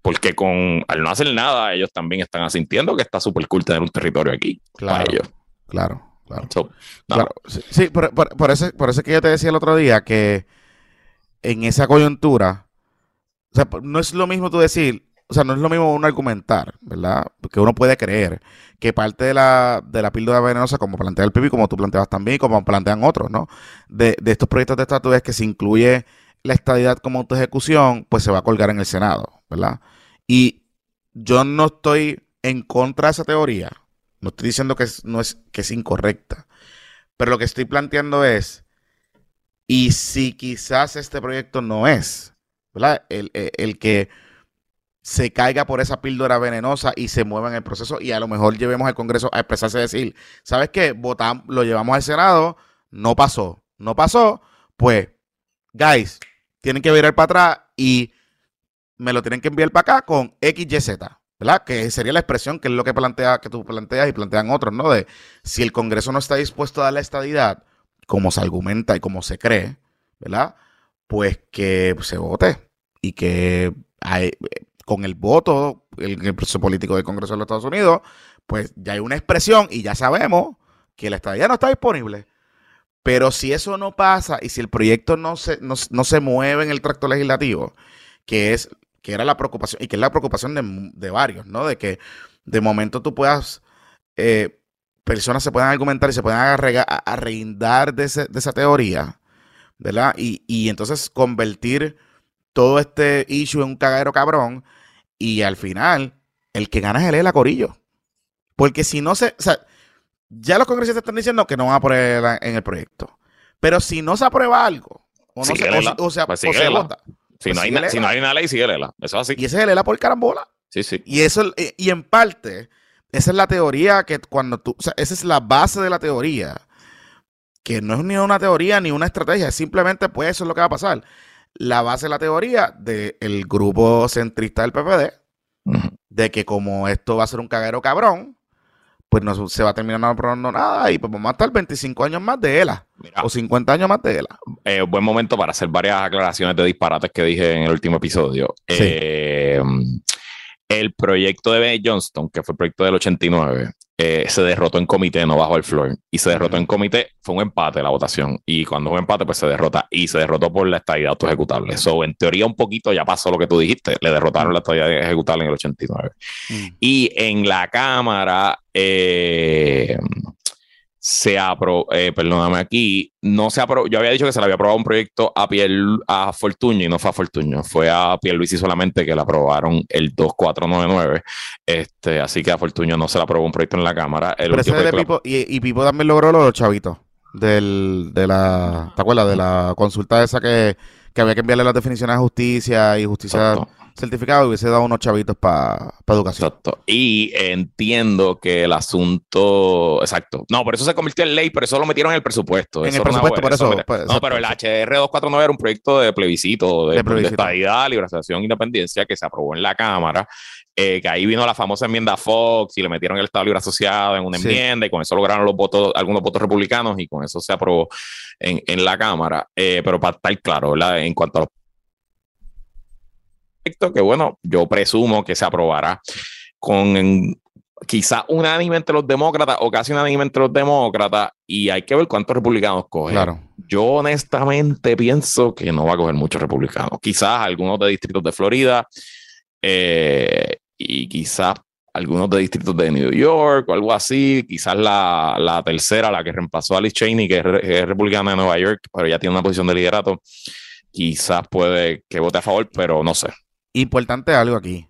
Porque con, al no hacer nada, ellos también están asintiendo que está súper cool tener un territorio aquí claro, para ellos. Claro, claro. Sí, por, por, eso, por eso que yo te decía el otro día que en esa coyuntura, o sea, no es lo mismo tú decir, o sea, no es lo mismo uno argumentar, ¿verdad? Porque uno puede creer que parte de la, de la píldora venenosa, como plantea el PIB, como tú planteabas también, como plantean otros, ¿no? De, de estos proyectos de estatus es que se incluye la estadidad como autoejecución, pues se va a colgar en el Senado, ¿verdad? Y yo no estoy en contra de esa teoría. No estoy diciendo que es, no es, que es incorrecta. Pero lo que estoy planteando es, y si quizás este proyecto no es, ¿verdad? el, el que se caiga por esa píldora venenosa y se mueva en el proceso y a lo mejor llevemos al Congreso a expresarse y decir, ¿sabes qué? Votamos, lo llevamos al Senado, no pasó, no pasó, pues, guys, tienen que virar para atrás y me lo tienen que enviar para acá con XYZ, ¿verdad? Que sería la expresión que es lo que plantea, que tú planteas y plantean otros, ¿no? De si el Congreso no está dispuesto a dar la estadidad, como se argumenta y como se cree, ¿verdad? Pues que se vote y que hay, con el voto, el, el proceso político del Congreso de los Estados Unidos, pues ya hay una expresión y ya sabemos que la estadía no está disponible. Pero si eso no pasa y si el proyecto no se, no, se mueve en el tracto legislativo, que es que era la preocupación y que es la preocupación de, varios, ¿no? De que de momento tú puedas, eh, personas se puedan argumentar y se puedan arreindar de, de esa teoría, ¿verdad? Y, y entonces convertir todo este issue en un cagadero cabrón y al final, el que gana es el ELA Corillo. Porque si no se. O sea, ya los congresistas están diciendo que no van a poner en el proyecto. Pero si no se aprueba algo, o no se, o, sea, pues vota. Si, no hay, si no hay una ley, sigue el ELA. Eso así. Y ese es el ELA por carambola. Sí, sí. Y eso, y en parte, esa es la teoría que cuando tú. O sea, esa es la base de la teoría. Que no es ni una teoría ni una estrategia. Simplemente, pues, eso es lo que va a pasar la base de la teoría del grupo centrista del PPD, de que como esto va a ser un caguero cabrón, pues no se va a terminar no aprobando nada y pues vamos a estar 25 años más de ELA o 50 años más de ELA. Eh, buen momento para hacer varias aclaraciones de disparates que dije en el último episodio. Eh, el proyecto de Ben Johnston, que fue el proyecto del 89, eh, se derrotó en comité, no bajo el floor. Y se derrotó en comité, fue un empate la votación. Y cuando fue un empate, pues se derrota. Y se derrotó por la estadía autoejecutable. Eso, en teoría, un poquito ya pasó lo que tú dijiste. Le derrotaron la estadía ejecutable en el 89. Y en la Cámara, eh, se aprobó, eh, perdóname aquí, no se aprobó, yo había dicho que se le había aprobado un proyecto a Piel, a Fortuño y no fue a Fortuño, fue a Luis y solamente que le aprobaron el 2499, este, así que a Fortuño no se le aprobó un proyecto en la Cámara. El y, y, Pipo también logró los chavitos del, de la, ¿te acuerdas? De la consulta esa que, que había que enviarle las definiciones de justicia y justicia certificado y hubiese dado unos chavitos para educación. Exacto. Y entiendo que el asunto. Exacto. No, por eso se convirtió en ley, pero eso lo metieron en el presupuesto. En el presupuesto, por eso. Pues, no, pero el HR 249 era un proyecto de plebiscito, de, de, plebiscito. de liberación, independencia, que se aprobó en la Cámara. Eh, que ahí vino la famosa enmienda Fox y le metieron el Estado Libre Asociado en una enmienda y con eso lograron los votos, algunos votos republicanos y con eso se aprobó en, en la Cámara. Eh, pero para estar claro, ¿verdad? En cuanto a los que, bueno, yo presumo que se aprobará con quizá unánime entre los demócratas o casi unánime entre los demócratas y hay que ver cuántos republicanos cogen. Claro. Yo honestamente pienso que no va a coger muchos republicanos. Quizás algunos de distritos de Florida eh, y quizás algunos de distritos de New York o algo así. Quizás la, la tercera, la que reemplazó a Alice Cheney, que es, es, republicana de Nueva York, pero ya tiene una posición de liderato. Quizás puede que vote a favor, pero no sé. Importante algo aquí.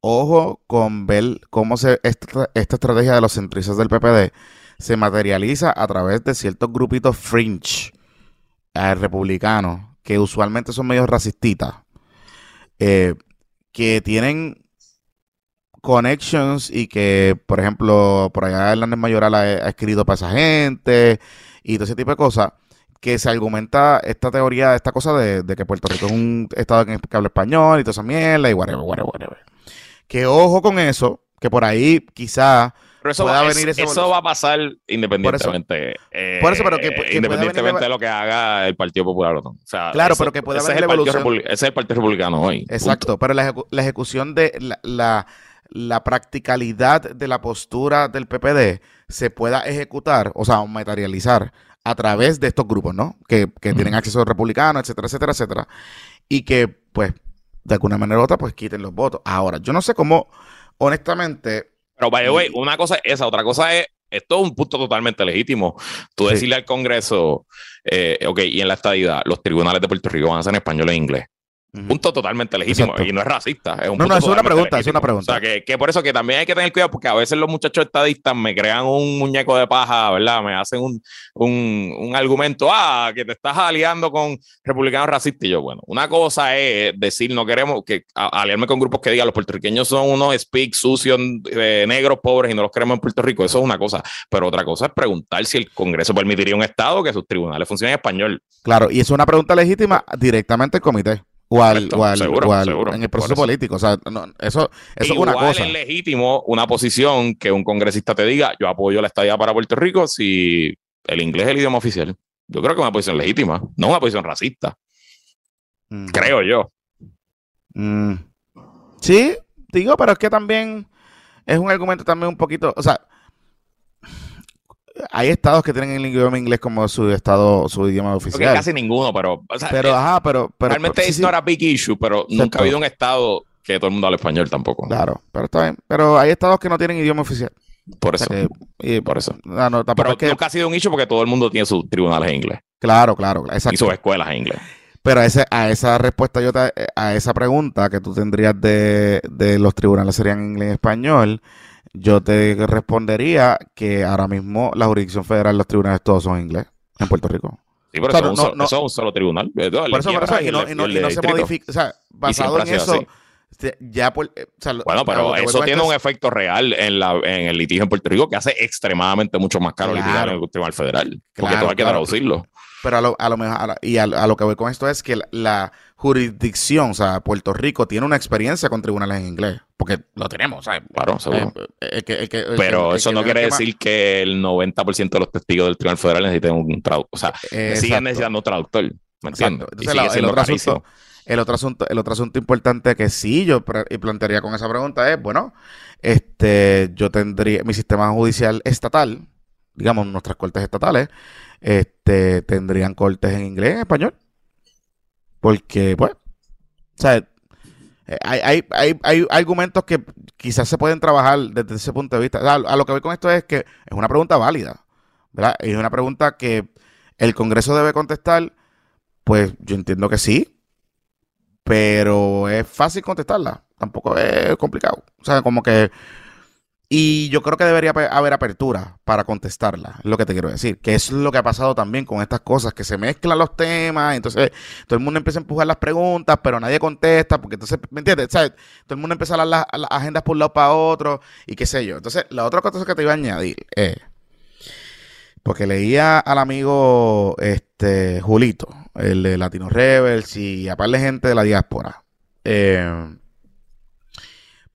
Ojo con ver cómo se, esta, estrategia de los centristas del PPD se materializa a través de ciertos grupitos fringe eh, republicanos, que usualmente son medios racistas, eh, que tienen connections y que, por ejemplo, por allá Hernández Mayoral ha, ha escrito para esa gente y todo ese tipo de cosas que se argumenta esta teoría, esta cosa de, que Puerto Rico es un estado que habla español y toda esa mierda y whatever, whatever, whatever. Que ojo con eso, que por ahí quizá pero eso, va, venir eso va a pasar independientemente. Por eso, pero que, independientemente de lo que haga el Partido Popular o no. claro, pero que puede haber la evolución. ese es el Partido Republicano hoy. Exacto, pero la, ejecución de la, la, practicalidad de la postura del PPD se pueda ejecutar, o sea, materializar a través de estos grupos, ¿no? Que, tienen acceso a republicanos, etcétera, etcétera, etcétera. Y que, pues, de alguna manera u otra, pues quiten los votos. Ahora, yo no sé cómo, honestamente. Pero, by the way, una cosa es esa, otra cosa es. Esto es un punto totalmente legítimo. Tú decirle al Congreso, eh, ok, y en la estadidad, los tribunales de Puerto Rico van a ser en español e inglés. Punto totalmente legítimo. Y no es racista. Es un no, no, es una pregunta, es una pregunta. O sea, que, por eso que también hay que tener cuidado, porque a veces los muchachos estadistas me crean un muñeco de paja, ¿verdad? Me hacen un, un, un argumento, ah, que te estás aliando con republicanos racistas. Y yo, bueno, una cosa es decir, no queremos que aliarme con grupos que digan los puertorriqueños son unos speak sucios, eh, negros, pobres y no los queremos en Puerto Rico. Eso es una cosa. Pero otra cosa es preguntar si el Congreso permitiría un Estado que sus tribunales funcionen en español. Claro, y es una pregunta legítima directamente al comité o al, en el proceso político. O sea, eso, eso es una cosa. es legítimo una posición que un congresista te diga, yo apoyo la estadía para Puerto Rico si el inglés es el idioma oficial. Yo creo que es una posición legítima, no una posición racista. Mm. Creo yo. Mm. Sí, digo, pero es que también es un argumento también un poquito, o sea, hay estados que tienen el idioma inglés como su estado, su idioma oficial. Porque casi ninguno, pero. pero, ajá, pero. realmente es no era big issue, pero nunca ha habido un estado que todo el mundo hable español tampoco. Claro, pero está bien. Pero hay estados que no tienen idioma oficial. Por eso. y, por eso. Ah, no, pero que... nunca ha sido un issue porque todo el mundo tiene sus tribunales en inglés. Claro, claro. Exacto. Y sus escuelas en inglés. Pero a, ese, a esa respuesta, yo a esa pregunta que tú tendrías de, de los tribunales serían en inglés y español, yo te respondería que ahora mismo la jurisdicción federal, los tribunales todos son inglés en Puerto Rico. Sí, pero eso, es un solo tribunal. Por eso, por eso, y no, y no, se modifica, o sea, basado en eso, ya por, eh, bueno, pero eso tiene un efecto real en, la, en el litigio en Puerto Rico que hace extremadamente mucho más caro litigar en el tribunal federal, porque claro, tú hay que traducirlo. Pero a lo, a lo mejor, y a, lo que voy con esto es que la, jurisdicción, o sea, Puerto Rico tiene una experiencia con tribunales en inglés, porque lo tenemos, ¿sabes? Claro, seguro. Eh, eh, Pero eso no quiere decir que el 90% de los testigos del Tribunal Federal necesiten un traductor, o sea, siguen necesitando un traductor, ¿me entiendes? Entonces, el, otro asunto, el, otro asunto, el otro asunto importante que sí yo plantearía con esa pregunta es, bueno, este, yo tendría mi sistema judicial estatal, digamos, nuestras cortes estatales, este, tendrían cortes en inglés, en español. Porque, pues, o sea, eh, hay, hay, hay, argumentos que quizás se pueden trabajar desde ese punto de vista. a lo que voy con esto es que es una pregunta válida, ¿verdad? Es una pregunta que el Congreso debe contestar. Pues yo entiendo que sí, pero es fácil contestarla. Tampoco es complicado. O sea, como que y yo creo que debería haber apertura para contestarla, es lo que te quiero decir. Que es lo que ha pasado también con estas cosas, que se mezclan los temas, entonces todo el mundo empieza a empujar las preguntas, pero nadie contesta, porque entonces, ¿me entiendes? Todo el mundo empieza a dar las, agendas por un lado para otro, y qué sé yo. Entonces, la otra cosa que te iba a añadir es, porque leía al amigo este Julito, el de Latino Rebels, y aparte gente de la diáspora. Eh,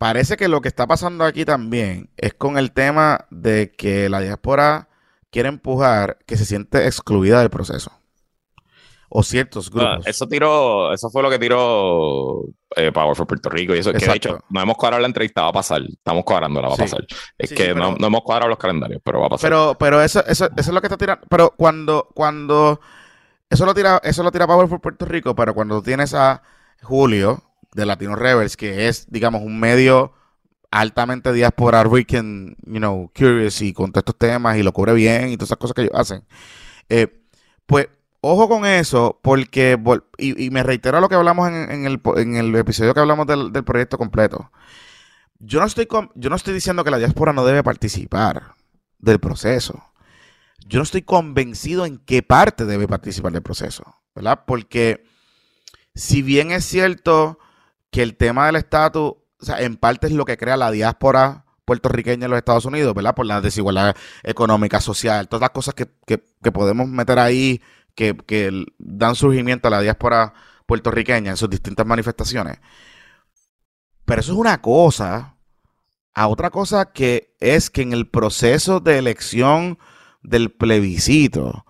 Parece que lo que está pasando aquí también es con el tema de que la diáspora quiere empujar que se siente excluida del proceso. O ciertos ah, grupos. eso tiró, eso fue lo que tiró eh, Power for Puerto Rico. Y eso que de hecho, no hemos cuadrado la entrevista, va a pasar. Estamos cuadrando, la va a pasar. Es que no, hemos cuadrado los calendarios, pero va a pasar. Pero, pero eso, eso, eso es lo que está tirando. Pero cuando, cuando eso lo tira, eso lo tira Power for Puerto Rico, pero cuando tienes a Julio, de Latino Rebels, que es, digamos, un medio altamente diáspora, weekend, you know, curious y con todos estos temas y lo cubre bien y todas esas cosas que ellos hacen. Eh, pues, ojo con eso, porque, y, me reitero lo que hablamos en, el, episodio que hablamos del, proyecto completo. Yo no, estoy yo no estoy diciendo que la diáspora no debe participar del proceso. Yo no estoy convencido en qué parte debe participar del proceso, ¿verdad? Porque si bien es cierto que el tema del estatus, o sea, en parte es lo que crea la diáspora puertorriqueña en los Estados Unidos, ¿verdad? Por la desigualdad económica, social, todas las cosas que, podemos meter ahí que, que, dan surgimiento a la diáspora puertorriqueña en sus distintas manifestaciones. Pero eso es una cosa, a otra cosa que es que en el proceso de elección del plebiscito,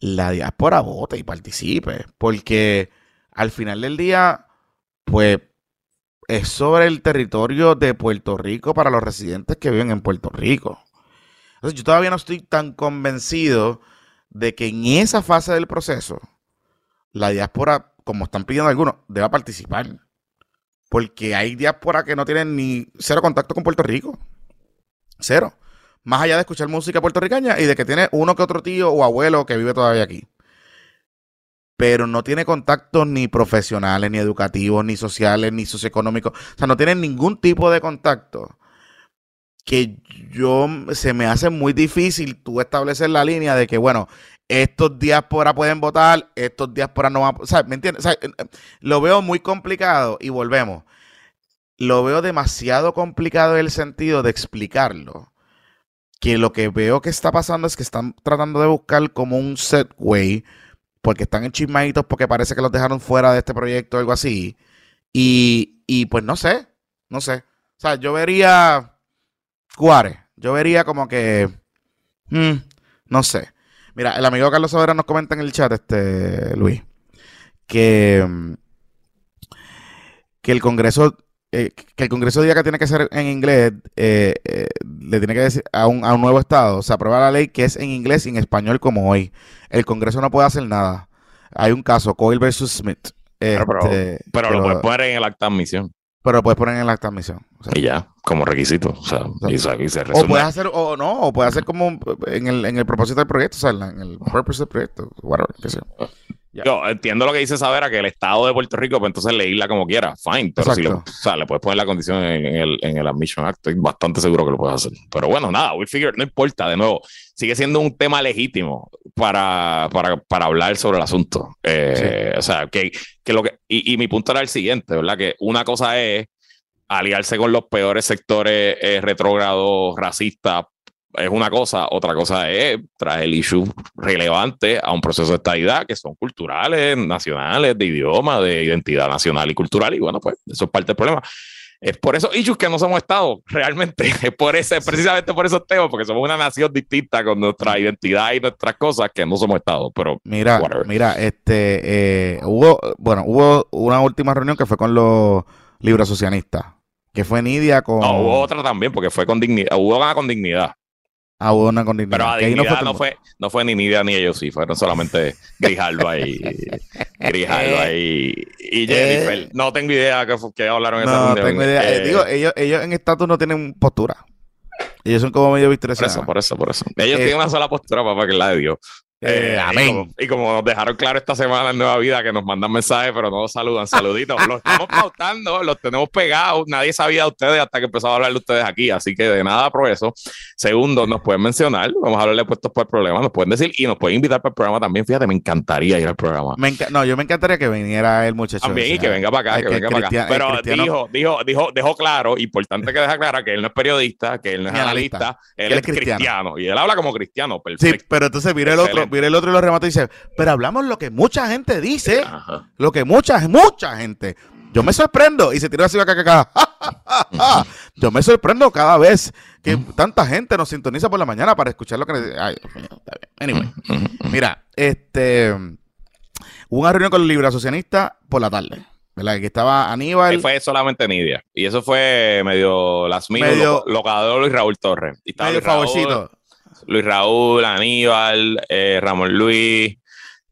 la diáspora vote y participe, porque al final del día, pues es sobre el territorio de Puerto Rico para los residentes que viven en Puerto Rico. Entonces, yo todavía no estoy tan convencido de que en esa fase del proceso la diáspora, como están pidiendo algunos, deba participar. Porque hay diáspora que no tienen ni cero contacto con Puerto Rico. Cero. Más allá de escuchar música puertorriqueña y de que tiene uno que otro tío o abuelo que vive todavía aquí. Pero no tiene contactos ni profesionales, ni educativos, ni sociales, ni socioeconómicos. O sea, no tiene ningún tipo de contacto que yo se me hace muy difícil tú establecer la línea de que, bueno, estos diásporas pueden votar, estos diásporas no van a... O ¿me entiendes? Lo veo muy complicado y volvemos. Lo veo demasiado complicado en el sentido de explicarlo. Que lo que veo que está pasando es que están tratando de buscar como un set way porque están en chismaditos porque parece que los dejaron fuera de este proyecto o algo así. Y, y pues no sé, no sé. O sea, yo vería Juárez, yo vería como que, hmm, no sé. Mira, el amigo Carlos Sobera nos comenta en el chat, este Luis, que, que el Congreso eh, que el Congreso diga que tiene que ser en inglés, eh, eh, le tiene que decir a un, a un nuevo Estado, se aprueba la ley que es en inglés y en español como hoy. El Congreso no puede hacer nada. Hay un caso, Coyle versus Smith. pero, este, lo puedes poner en el acta de admisión. Pero lo puedes poner en el acta de admisión. y ya, como requisito. O sea, y se o puedes hacer, o no, o puedes hacer como en el, en el propósito del proyecto, o sea, en el purpose del proyecto, whatever, qué sé yo. Yo entiendo lo que dice saber a que el Estado de Puerto Rico, pues entonces leíla como quiera, fine, pero si o sea, le puedes poner la condición en, el, en el Admission Act, estoy bastante seguro que lo puedes hacer. Pero bueno, nada, we figure, no importa, de nuevo, sigue siendo un tema legítimo para, para, para hablar sobre el asunto. Eh, o sea, que, que lo que, y, y, mi punto era el siguiente, ¿verdad? Que una cosa es aliarse con los peores sectores eh, retrógrados, racistas, es una cosa, otra cosa es traer el issue relevante a un proceso de estabilidad que son culturales, nacionales, de idioma, de identidad nacional y cultural, y bueno, pues eso es parte del problema. Es por esos issues que no somos Estado, realmente. Es por ese, precisamente por esos temas, porque somos una nación distinta con nuestra identidad y nuestras cosas que no somos Estado. Pero mira, mira, este eh, hubo, bueno, hubo una última reunión que fue con los libros socialistas, que fue Nidia con. No, hubo otra también, porque fue con dignidad, hubo una con dignidad a una con Pero a no fue, no, fue, ni Nidia ni ellos, sí, fueron solamente Grijalva y Grijalva y, y Jennifer. Eh. no tengo idea que, que hablaron esa. No tengo idea. Eh, digo, ellos, ellos en estatus no tienen postura. Ellos son como medio victoriosos. Por eso, por eso, por eso. Ellos eh, tienen una sola postura, papá, que es la de Dios. Eh, amén. Y como, nos dejaron claro esta semana en Nueva Vida que nos mandan mensajes, pero no nos saludan, saluditos. los estamos pautando, los tenemos pegados. Nadie sabía de ustedes hasta que empezó a hablar de ustedes aquí. Así que de nada por eso. Segundo, nos pueden mencionar. Vamos a hablarle puestos por el programa. Nos pueden decir y nos pueden invitar para el programa también. Fíjate, me encantaría ir al programa. no, yo me encantaría que viniera el muchacho. También y que venga para acá, que, venga para acá. Pero dijo, dijo, dijo, dejó claro, importante que deja clara que él no es periodista, que él no es analista, él, es cristiano. Y él habla como cristiano. Perfecto. Sí, pero entonces mire el otro, mire el otro y lo remata dice, pero hablamos lo que mucha gente dice, lo que mucha, mucha gente. Yo me sorprendo y se tiró así acá, acá, acá. Yo me sorprendo cada vez que tanta gente nos sintoniza por la mañana para escuchar lo que. Ay, Anyway, mira, este. Hubo una reunión con los libros socialistas por la tarde. ¿verdad? Que estaba Aníbal. Y fue solamente Nidia. Y eso fue medio las mismas. Medio, locador Luis Raúl Torres. Y estaba medio favorcito. Luis Raúl, Aníbal, eh, Ramón Luis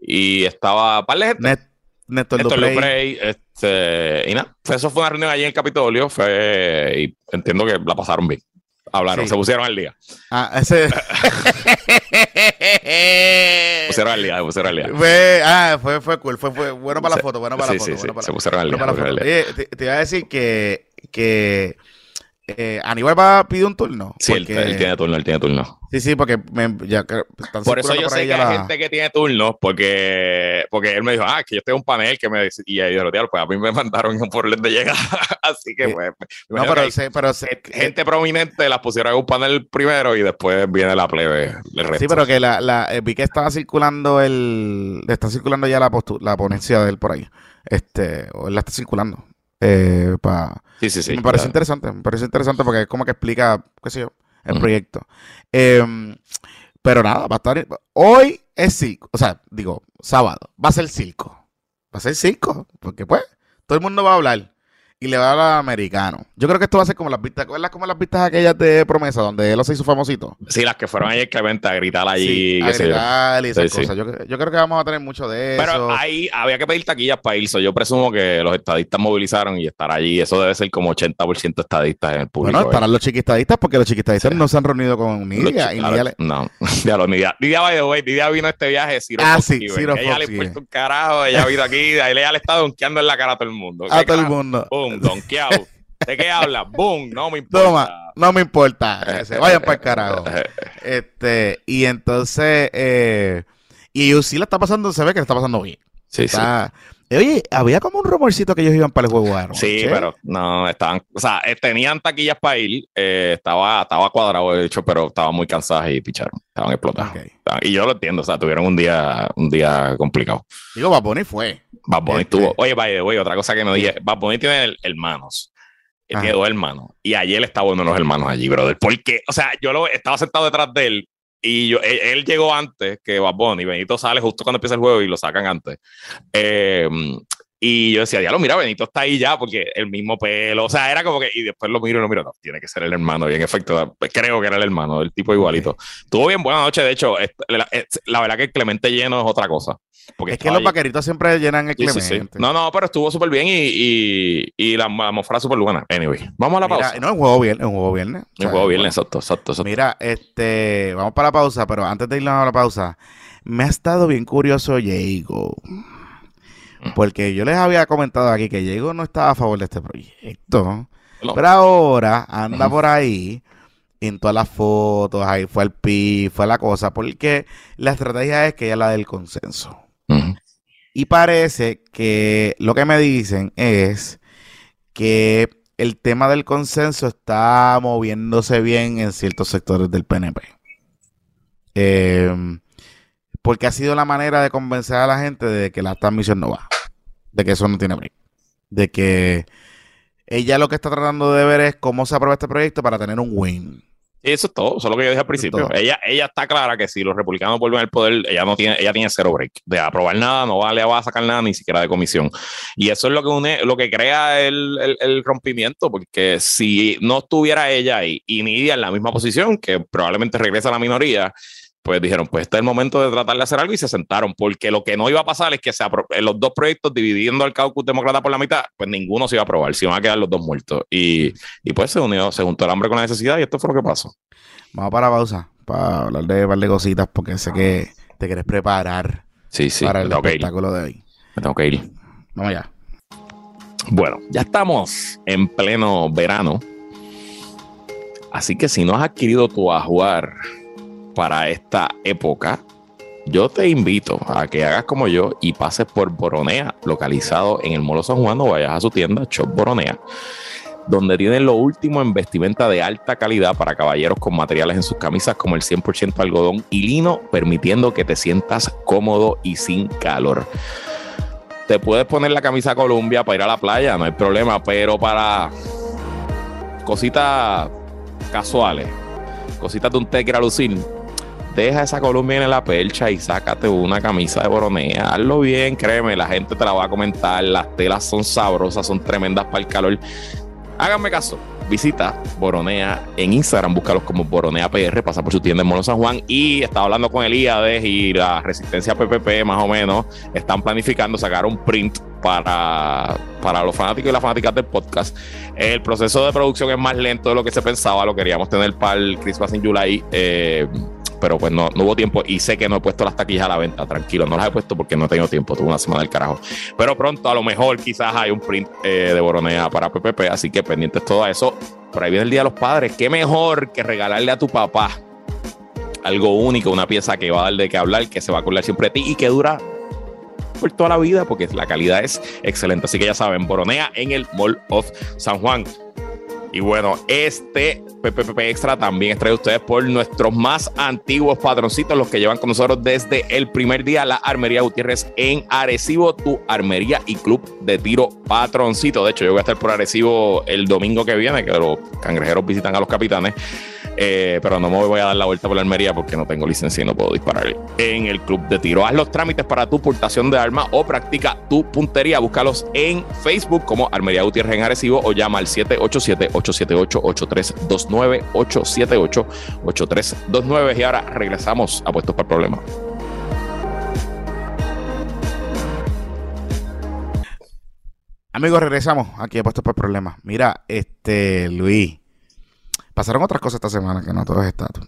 y estaba par de gente. Néstor, este, y nada, eso fue una reunión allí en el Capitolio, fue, y entiendo que la pasaron bien. Hablaron, se pusieron al día. Ah, ese. pusieron al día, se pusieron al día. Fue, ah, fue, fue cool, fue, fue bueno para la foto, bueno para la foto. Se pusieron al día. Te, iba a decir que, que eh, Aníbal va a pedir un turno. Sí, él, tiene turno, él tiene turno. Sí, sí, porque ya, Por eso yo sé que hay gente que tiene turnos, porque, porque él me dijo, ah, que yo tengo un panel que me dice, y dije, pues a mí me mandaron un por de llegada, así que pues. No, pero, pero gente prominente las pusieron en un panel primero y después viene la plebe resto. Sí, pero que la, la eh, vi que estaba circulando el, está circulando ya la, la ponencia de él por ahí, este, o él la está circulando. Eh, sí, sí, sí. Me parece interesante, me parece interesante porque es como que explica, qué sé yo, el proyecto. Em, pero nada, va a estar. Hoy es circo, o sea, digo, sábado, va a ser circo. Va a ser circo, porque pues, todo el mundo va a hablar. Y le va a los americanos. Yo creo que esto va a ser como las vistas, ¿verdad? Como las vistas aquellas de promesa, donde él se hizo famosito. Sí, las que fueron ayer Clemente a gritar allí. a gritar y esas cosas. Yo, creo que vamos a tener mucho de eso. Pero ahí había que pedir taquillas para irse. Yo presumo que los estadistas movilizaron y estar allí. Eso debe ser como 80% estadistas en el público. Bueno, estarán los chiquistadistas porque los chiquistadistas no se han reunido con Nidia. y Nidia No, ya lo Nidia. Nidia, by the way, Nidia vino a este viaje. Ciro ah, sí, Ciro Ella le ha puesto un carajo. Ella ha venido aquí. Ella le está donkeando en la cara a todo el mundo. A todo el mundo. Boom, donkeado. ¿De qué habla? Boom, no me importa. Toma, no me importa. Se vayan para el carajo. Este, y entonces, eh, y sí la está pasando, se ve que le está pasando bien. Sí, sí. Oye, había como un rumorcito que ellos iban para el juego Sí, pero no, estaban, o sea, eh, tenían taquillas para ir, eh, estaba, estaba cuadrado de hecho, pero estaban muy cansadas y picharon, estaban explotados. Y yo lo entiendo, o sea, tuvieron un día, un día complicado. Digo, Bad fue. Bad Bunny este tuvo, oye, vaya, oye, otra cosa que me dije, Bad Bunny tiene hermanos. Él tiene dos hermanos. Y ayer estaba bueno los hermanos allí, brother. Porque, o sea, yo lo estaba sentado detrás de él y yo, él, llegó antes que Bad Bunny. Benito sale justo cuando empieza el juego y lo sacan antes. Eh, y yo decía, ya lo mira, Benito está ahí ya porque el mismo pelo, o sea, era como que, y después lo miro y lo miro, no, tiene que ser el hermano, y en efecto, creo que era el hermano, el tipo igualito. Tuvo bien buena noche, de hecho, la, verdad que Clemente lleno es otra cosa. Porque es que los vaqueritos siempre llenan el Clemente. No, no, pero estuvo súper bien y, y, la, la súper buena. Anyway, vamos a la pausa. No, es un juego viernes, un juego viernes. Un juego viernes, exacto, exacto, exacto. Mira, este, vamos para la pausa, pero antes de irnos a la pausa, me ha estado bien curioso Diego. Porque yo les había comentado aquí que Diego no estaba a favor de este proyecto. Pero ahora anda por ahí en todas las fotos, ahí fue el pi, fue la cosa, porque la estrategia es que ella es la del consenso. Y parece que lo que me dicen es que el tema del consenso está moviéndose bien en ciertos sectores del PNP. Em, porque ha sido la manera de convencer a la gente de que la transmisión no va de que eso no tiene break. De que ella lo que está tratando de ver es cómo se aprueba este proyecto para tener un win. Eso es todo, eso es lo que yo dije al principio. Ella, ella está clara que si los republicanos vuelven al poder, ella no tiene, ella tiene cero break. De aprobar nada, no vale, va a sacar nada, ni siquiera de comisión. Y eso es lo que une, lo que crea el, el, rompimiento, porque si no estuviera ella ahí y Nidia en la misma posición, que probablemente regresa a la minoría, pues dijeron, pues este es el momento de tratar de hacer algo y se sentaron, porque lo que no iba a pasar es que se los dos proyectos dividiendo al caucus demócrata por la mitad, pues ninguno se iba a aprobar, se iban a quedar los dos muertos. Y, y pues se unió, se juntó el hambre con la necesidad y esto fue lo que pasó. Vamos para la pausa, para hablar de un par de cositas, porque sé que te quieres preparar sí, sí, para el espectáculo de hoy. Me tengo que ir. Vamos allá. Bueno, ya estamos en pleno verano. Así que si no has adquirido tu ajuar para esta época, yo te invito a que hagas como yo y pases por Boronea, localizado en el Molo San Juan, o vayas a su tienda Shop Boronea, donde tienen lo último en vestimenta de alta calidad para caballeros con materiales en sus camisas como el 100% algodón y lino, permitiendo que te sientas cómodo y sin calor. Te puedes poner la camisa Columbia para ir a la playa, no hay problema, pero para cositas casuales, cositas de un té que lucir, deja esa Columbia en la percha y sácate una camisa de boronea. Hazlo bien, créeme, la gente te la va a comentar. Las telas son sabrosas, son tremendas para el calor. Háganme caso. Visita Boronea en Instagram, búscalos como Boronea PR, pasa por su tienda en Mono San Juan y estaba hablando con Elíades y la Resistencia PPP más o menos están planificando sacar un print para, para los fanáticos y las fanáticas del podcast. El proceso de producción es más lento de lo que se pensaba, lo queríamos tener para el Christmas in July. Eh, pero pues no, no, hubo tiempo y sé que no he puesto las taquillas a la venta, tranquilo, no las he puesto porque no he tenido tiempo, tuve una semana del carajo. Pero pronto a lo mejor quizás hay un print eh, de Boronea para PPP, así que pendientes todo eso. Por ahí viene el Día de los Padres, qué mejor que regalarle a tu papá algo único, una pieza que va a dar de qué hablar, que se va a acordar siempre de ti y que dura por toda la vida porque la calidad es excelente. Así que ya saben, Boronea en el Mall of San Juan. Y bueno, este PPP Extra también es traído ustedes por nuestros más antiguos patroncitos, los que llevan con nosotros desde el primer día, la Armería Gutiérrez en Arecibo, tu armería y club de tiro patroncito. De hecho, yo voy a estar por Arecibo el domingo que viene, que los cangrejeros visitan a los capitanes. Eh, pero no me voy a dar la vuelta por la Almería porque no tengo licencia y no puedo disparar en el club de tiro. Haz los trámites para tu portación de armas o practica tu puntería. Búscalos en Facebook como Armería Gutiérrez en Arecibo o llama al 787-878-8329, 878-8329. Y ahora regresamos a Puestos para el Problema. Amigos, regresamos aquí a Puestos para el Problema. Mira, este, Luis. Pasaron otras cosas esta semana que no todo es estatus.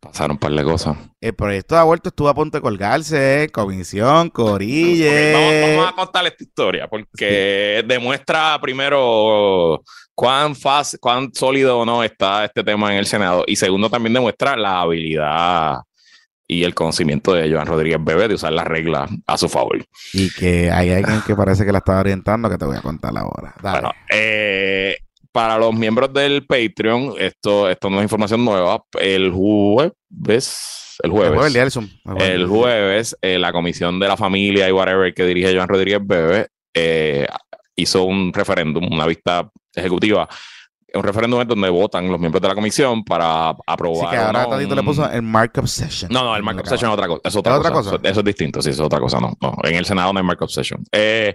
Pasaron un par de cosas. El proyecto de aborto estuvo a punto de colgarse, comisión, corille. vamos, a contar esta historia porque demuestra primero cuán fácil, cuán sólido o no está este tema en el Senado y segundo también demuestra la habilidad y el conocimiento de Joan Rodríguez Bebé de usar las reglas a su favor. Y que hay alguien que parece que la está orientando que te voy a contar ahora. Bueno, eh, para los miembros del Patreon, esto, esto no es información nueva. El jueves, el jueves, el jueves, eh, la Comisión de la Familia y whatever que dirige Joan Rodríguez Bebe eh, hizo un referéndum, una vista ejecutiva un referéndum donde votan los miembros de la comisión para aprobar. Sí, que ahora Tadito le puso el markup session. No, no, el markup session es otra cosa. Es otra, cosa? Eso, es distinto, sí, es otra cosa, no. En el Senado no hay markup session. Eh,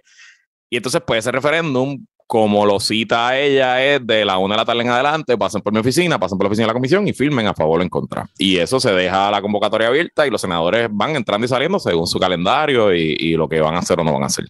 y entonces, pues ese referéndum como lo cita ella, es de la una de la tarde en adelante, pasen por mi oficina, pasen por la oficina de la comisión y firmen a favor o en contra. Y eso se deja la convocatoria abierta y los senadores van entrando y saliendo según su calendario y, y lo que van a hacer o no van a hacer.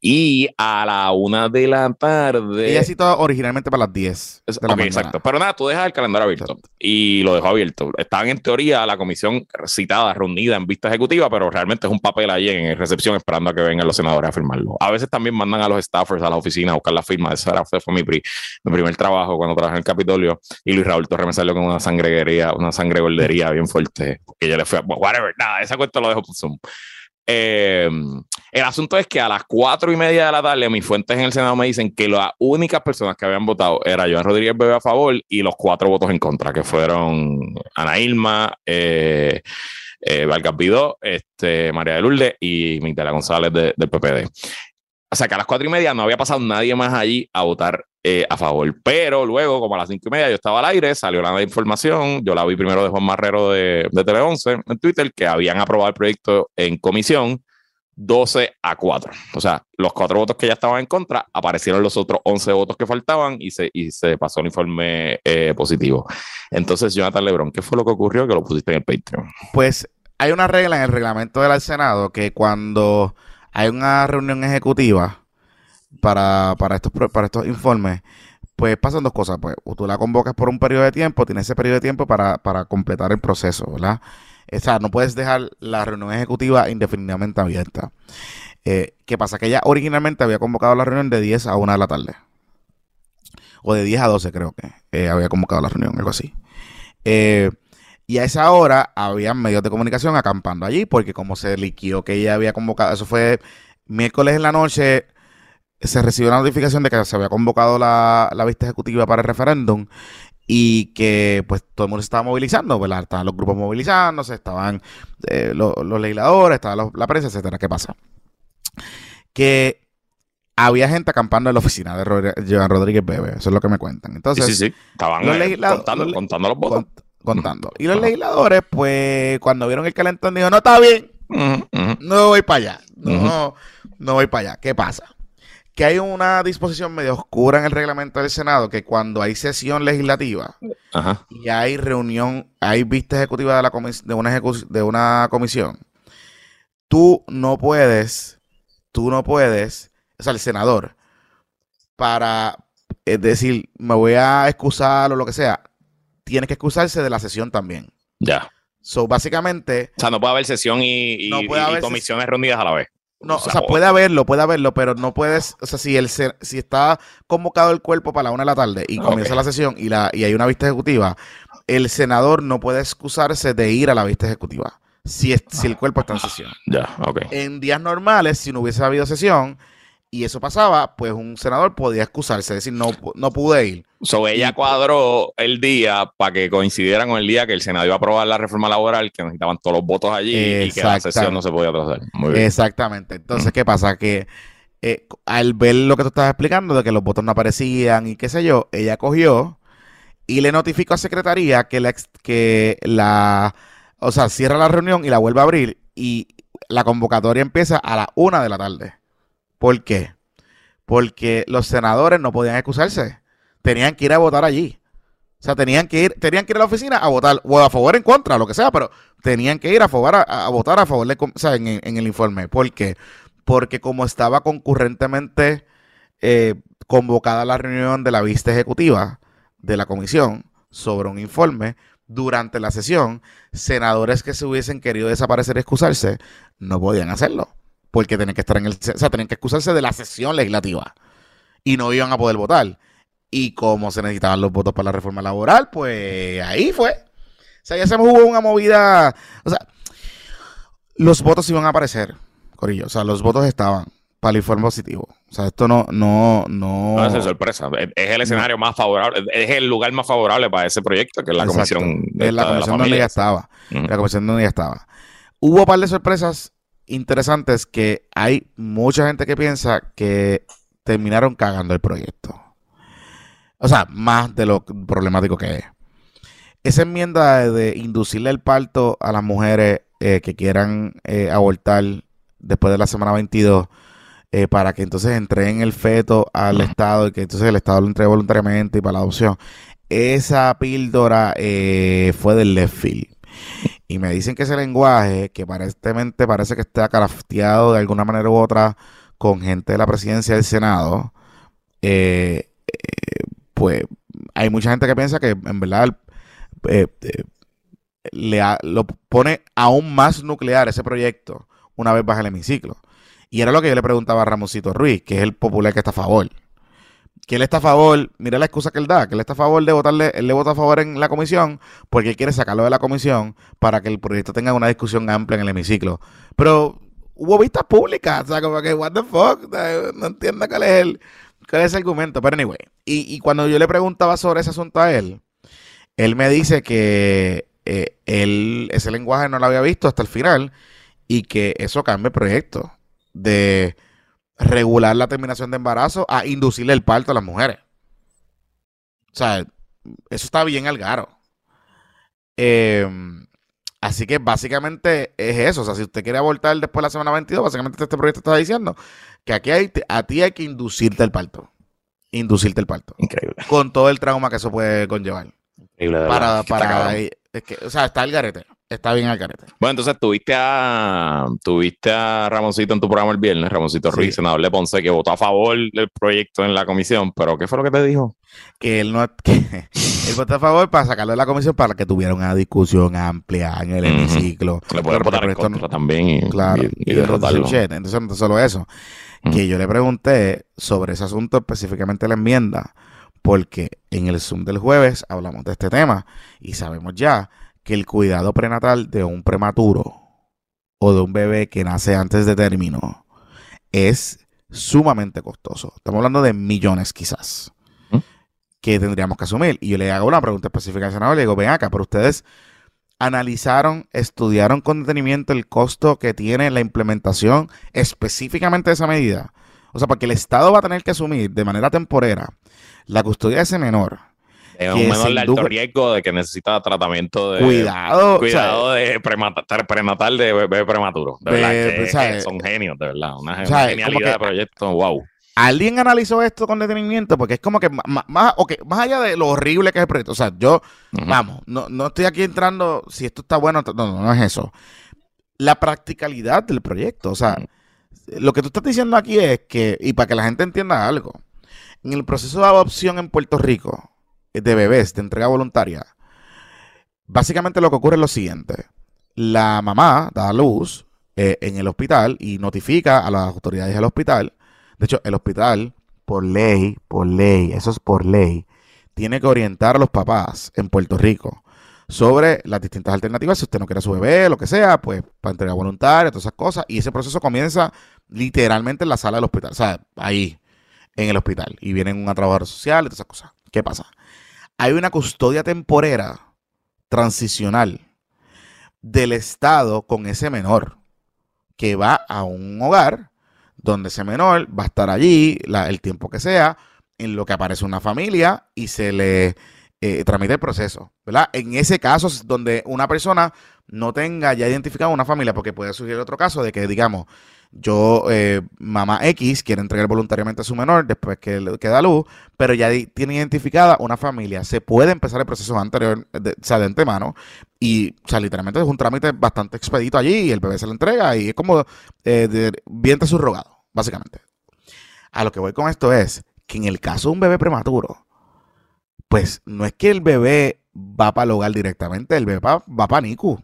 Y a la una de la tarde. Ella citó originalmente para las 10. exacto. Pero nada, tú dejas el calendario abierto. Y lo dejó abierto. Estaban en teoría la comisión citada, reunida en vista ejecutiva, pero realmente es un papel ahí en recepción esperando a que vengan los senadores a firmarlo. A veces también mandan a los staffers a la oficina a buscar la firma. Ese fue mi, primer trabajo cuando trabajé en el Capitolio. Y Luis Raúl Torres me salió con una sangreguería, una sangre gordería bien fuerte. Que ella le fue, whatever, nada, esa cuenta lo dejo por Zoom. Eh, el asunto es que a las cuatro y media de la tarde, mis fuentes en el Senado me dicen que las únicas personas que habían votado era Joan Rodríguez Bebe a favor y los cuatro votos en contra, que fueron Ana Ilma, eh, eh este, María de Lourdes y Migdala González del PPD. O sea que a las cuatro y media no había pasado nadie más allí a votar eh, a favor. Pero luego, como a las cinco y media, yo estaba al aire, salió la información. Yo la vi primero de Juan Marrero de, de Tele 11 en Twitter, que habían aprobado el proyecto en comisión 12 a 4. O sea, los cuatro votos que ya estaban en contra, aparecieron los otros 11 votos que faltaban y se, y se pasó el informe eh, positivo. Entonces, Jonathan Lebron, ¿qué fue lo que ocurrió que lo pusiste en el Patreon? Pues hay una regla en el reglamento del Senado que cuando hay una reunión ejecutiva para, para, estos, para estos informes, pues pasan dos cosas. Pues tú la convocas por un periodo de tiempo, tienes ese periodo de tiempo para, para completar el proceso, ¿verdad? O sea, no puedes dejar la reunión ejecutiva indefinidamente abierta. Eh, ¿Qué pasa? Que ella originalmente había convocado la reunión de 10 a 1 de la tarde. O de 10 a 12 creo que eh, había convocado la reunión, algo así. Eh, y a esa hora había medios de comunicación acampando allí, porque como se liquió que ella había convocado, eso fue miércoles en la noche, se recibió la notificación de que se había convocado la, la vista ejecutiva para el referéndum y que pues todo el mundo se estaba movilizando, ¿verdad? Estaban los grupos movilizándose, estaban eh, los, legisladores, estaba la prensa, etcétera. ¿Qué pasa? Que había gente acampando en la oficina de Joan Rodríguez Bebe, eso es lo que me cuentan. Entonces, sí, sí, estaban los eh, contando, contando, los votos. Contando. Y los legisladores, pues, cuando vieron el calentón, dijo, no está bien, no voy para allá, no, no voy para allá. ¿Qué pasa? que hay una disposición medio oscura en el reglamento del Senado que cuando hay sesión legislativa y hay reunión, hay vista ejecutiva de, la de, una de una comisión, tú no puedes, tú no puedes, o sea, el senador, para es decir, me voy a excusar o lo que sea, tiene que excusarse de la sesión también. Ya. So, básicamente. O sea, no puede haber sesión y, comisiones reunidas a la vez. No, o sea, puede haberlo, puede haberlo, pero no puedes, o sea, si el si está convocado el cuerpo para la una de la tarde y comienza la sesión y la y hay una vista ejecutiva, el senador no puede excusarse de ir a la vista ejecutiva si si el cuerpo está en sesión. Ya, ok. En días normales, si no hubiese habido sesión, y eso pasaba, pues un senador podía excusarse, decir, no, no pude ir. So, ella cuadró el día para que coincidiera con el día que el Senado iba a aprobar la reforma laboral, que necesitaban todos los votos allí y que la sesión no se podía atrasar. Exactamente. Entonces, ¿qué pasa? Que eh, al ver lo que tú estabas explicando, de que los votos no aparecían y qué sé yo, ella cogió y le notificó a Secretaría que la, que la, o sea, cierra la reunión y la vuelve a abrir y la convocatoria empieza a las una de la tarde. ¿Por qué? Porque los senadores no podían excusarse. Tenían que ir a votar allí. O sea, tenían que ir, tenían que ir a la oficina a votar, o a favor, en contra, lo que sea, pero tenían que ir a, favor, a, votar a favor o sea, en, el informe. ¿Por qué? Porque como estaba concurrentemente eh, convocada la reunión de la vista ejecutiva de la comisión sobre un informe, durante la sesión, senadores que se hubiesen querido desaparecer y excusarse no podían hacerlo. Porque tenían que estar en el. O sea, tenían que excusarse de la sesión legislativa. Y no iban a poder votar. Y como se necesitaban los votos para la reforma laboral, pues ahí fue. O sea, ya se hubo una movida. O sea, los votos iban a aparecer, Corillo. O sea, los votos estaban para el informe positivo. O sea, esto no, no, no. No es sorpresa. Es el escenario más favorable, es el lugar más favorable para ese proyecto, que es la comisión. De, la comisión donde ya estaba. La comisión donde ya estaba. Hubo un par de sorpresas interesantes que hay mucha gente que piensa que terminaron cagando el proyecto. O sea, más de lo problemático que es. Esa enmienda de inducirle el parto a las mujeres eh, que quieran eh, abortar después de la semana 22 eh, para que entonces entreguen el feto al Estado y que entonces el Estado lo entregue voluntariamente y para la adopción. Esa píldora fue del left field. Y me dicen que ese lenguaje, que aparentemente parece que está crafteado de alguna manera u otra con gente de la presidencia del Senado, eh, pues hay mucha gente que piensa que en verdad le lo pone aún más nuclear ese proyecto una vez baja el hemiciclo. Y era lo que yo le preguntaba a Ramosito Ruiz, que es el popular que está a favor. Que él está a favor, mira la excusa que él da, que él está a favor de votarle, él le vota a favor en la comisión porque él quiere sacarlo de la comisión para que el proyecto tenga una discusión amplia en el hemiciclo. Pero hubo vistas públicas, o sea, como que, what the fuck, no entiendo cuál es el, cuál es el argumento. Pero anyway, y, cuando yo le preguntaba sobre ese asunto a él, él me dice que eh, él ese lenguaje no lo había visto hasta el final y que eso cambia el proyecto de regular la terminación de embarazo a inducirle el parto a las mujeres. O sea, eso está bien al garo. Em, así que básicamente es eso. O sea, si usted quiere abortar después de la semana 22, básicamente este proyecto está diciendo que aquí hay, a ti hay que inducirte el parto. Inducirte el parto. Increíble. Con todo el trauma que eso puede conllevar. Increíble. Para, para, es que, o sea, está el garete. Está bien al carete. Bueno, entonces tuviste a tuviste a Ramoncito en tu programa el viernes, Ramoncito Ruiz, senador de Ponce, que votó a favor del proyecto en la comisión, pero ¿qué fue lo que te dijo? Que él no que él votó a favor para sacarlo de la comisión para que tuviera una discusión amplia en el hemiciclo. Le puede votar en contra también y, claro, y, derrotarlo. Entonces, no solo eso, que yo le pregunté sobre ese asunto específicamente la enmienda, porque en el Zoom del jueves hablamos de este tema y sabemos ya que el cuidado prenatal de un prematuro o de un bebé que nace antes de término es sumamente costoso. Estamos hablando de millones quizás ¿Mm? que tendríamos que asumir. Y yo le hago una pregunta específica al senador, le digo, ven acá, pero ustedes analizaron, estudiaron con detenimiento el costo que tiene la implementación específicamente de esa medida. O sea, porque el Estado va a tener que asumir de manera temporera la custodia de ese menor es un menor de alto riesgo de que necesita tratamiento de cuidado, cuidado de prenatal de bebé prematuro. De verdad, que, son genios, de verdad. Una, genialidad de proyecto, wow. ¿Alguien analizó esto con detenimiento? Porque es como que más, más, más allá de lo horrible que es el proyecto. O sea, yo, vamos, no, no estoy aquí entrando si esto está bueno. No, no, no es eso. La practicalidad del proyecto. O sea, lo que tú estás diciendo aquí es que, y para que la gente entienda algo, en el proceso de adopción en Puerto Rico, de bebés de entrega voluntaria, básicamente lo que ocurre es lo siguiente. La mamá da a luz eh, en el hospital y notifica a las autoridades del hospital. De hecho, el hospital, por ley, por ley, eso es por ley, tiene que orientar a los papás en Puerto Rico sobre las distintas alternativas. Si usted no quiere a su bebé, lo que sea, pues para entrega voluntaria, todas esas cosas. Y ese proceso comienza literalmente en la sala del hospital, o sea, ahí, en el hospital. Y vienen una trabajadora social todas esas cosas. ¿Qué pasa? Hay una custodia temporera transicional del Estado con ese menor que va a un hogar donde ese menor va a estar allí el tiempo que sea, en lo que aparece una familia y se le eh, tramite el proceso, ¿verdad? En ese caso, donde una persona no tenga ya identificado una familia, porque puede surgir otro caso de que, digamos, yo, eh, mamá X, quiere entregar voluntariamente a su menor después que le queda luz, pero ya tiene identificada una familia. Se puede empezar el proceso anterior, de, o sea, de antemano, y, o sea, literalmente es un trámite bastante expedito allí y el bebé se le entrega y es como eh, de, vientre subrogado, básicamente. A lo que voy con esto es que en el caso de un bebé prematuro, pues no es que el bebé va para el hogar directamente, el bebé va, para NICU,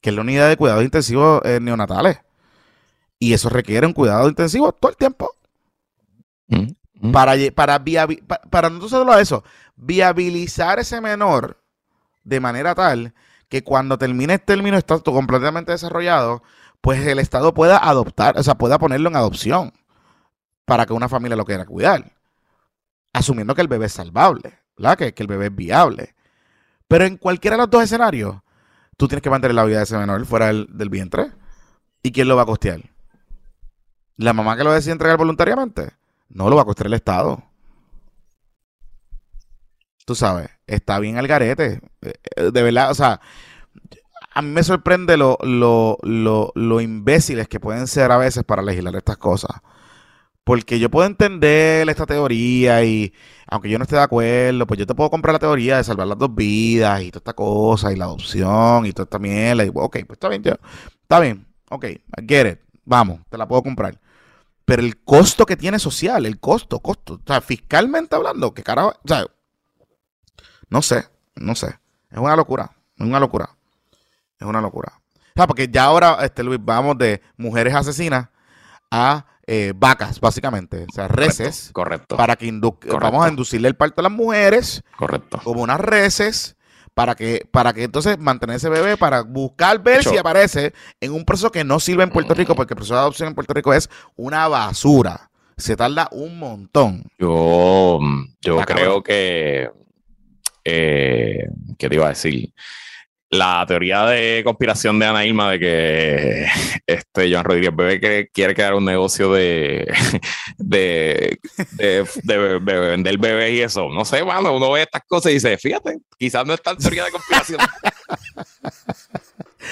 que es la unidad de cuidados intensivos eh, neonatales. Y eso requiere un cuidado intensivo todo el tiempo. Mm, mm. Para, para, para, no solo eso, viabilizar ese menor de manera tal que cuando termine el término está completamente desarrollado, pues el Estado pueda adoptar, o sea, pueda ponerlo en adopción para que una familia lo quiera cuidar. Asumiendo que el bebé es salvable, ¿verdad? Que, que el bebé es viable. Pero en cualquiera de los dos escenarios, tú tienes que mantener la vida de ese menor fuera del, del vientre. ¿Y quién lo va a costear? La mamá que lo decide entregar voluntariamente, no lo va a costear el Estado. Tú sabes, está bien al garete. Eh, eh, de verdad, o sea, a mí me sorprende lo, lo, lo, lo imbéciles que pueden ser a veces para legislar estas cosas. Porque yo puedo entender esta teoría y aunque yo no esté de acuerdo, pues yo te puedo comprar la teoría de salvar las dos vidas y toda esta cosa y la adopción y toda esta mierda. Y ok, pues está bien, está bien, ok, I get it, vamos, te la puedo comprar. Pero el costo que tiene social, el costo, costo, o sea, fiscalmente hablando, que carajo, o sea, no sé, no sé, es una locura, es una locura, es una locura. O sea, porque ya ahora, este Luis, vamos de mujeres asesinas a eh, vacas, básicamente. O sea, reses. Correcto. Para que vamos a inducirle el parto a las mujeres. Correcto. Como unas reses para que, para que entonces mantener ese bebé, para buscar ver si aparece en un proceso que no sirve en Puerto Rico, porque el proceso de adopción en Puerto Rico es una basura. Se tarda un montón. Yo, yo creo que, eh, ¿qué te iba a decir? La teoría de conspiración de Ana Irma de que este Joan Rodríguez Bebé quiere, crear un negocio de, de, de, vender bebés y eso. No sé, mano, uno ve estas cosas y dice, fíjate, quizás no es tan teoría de conspiración.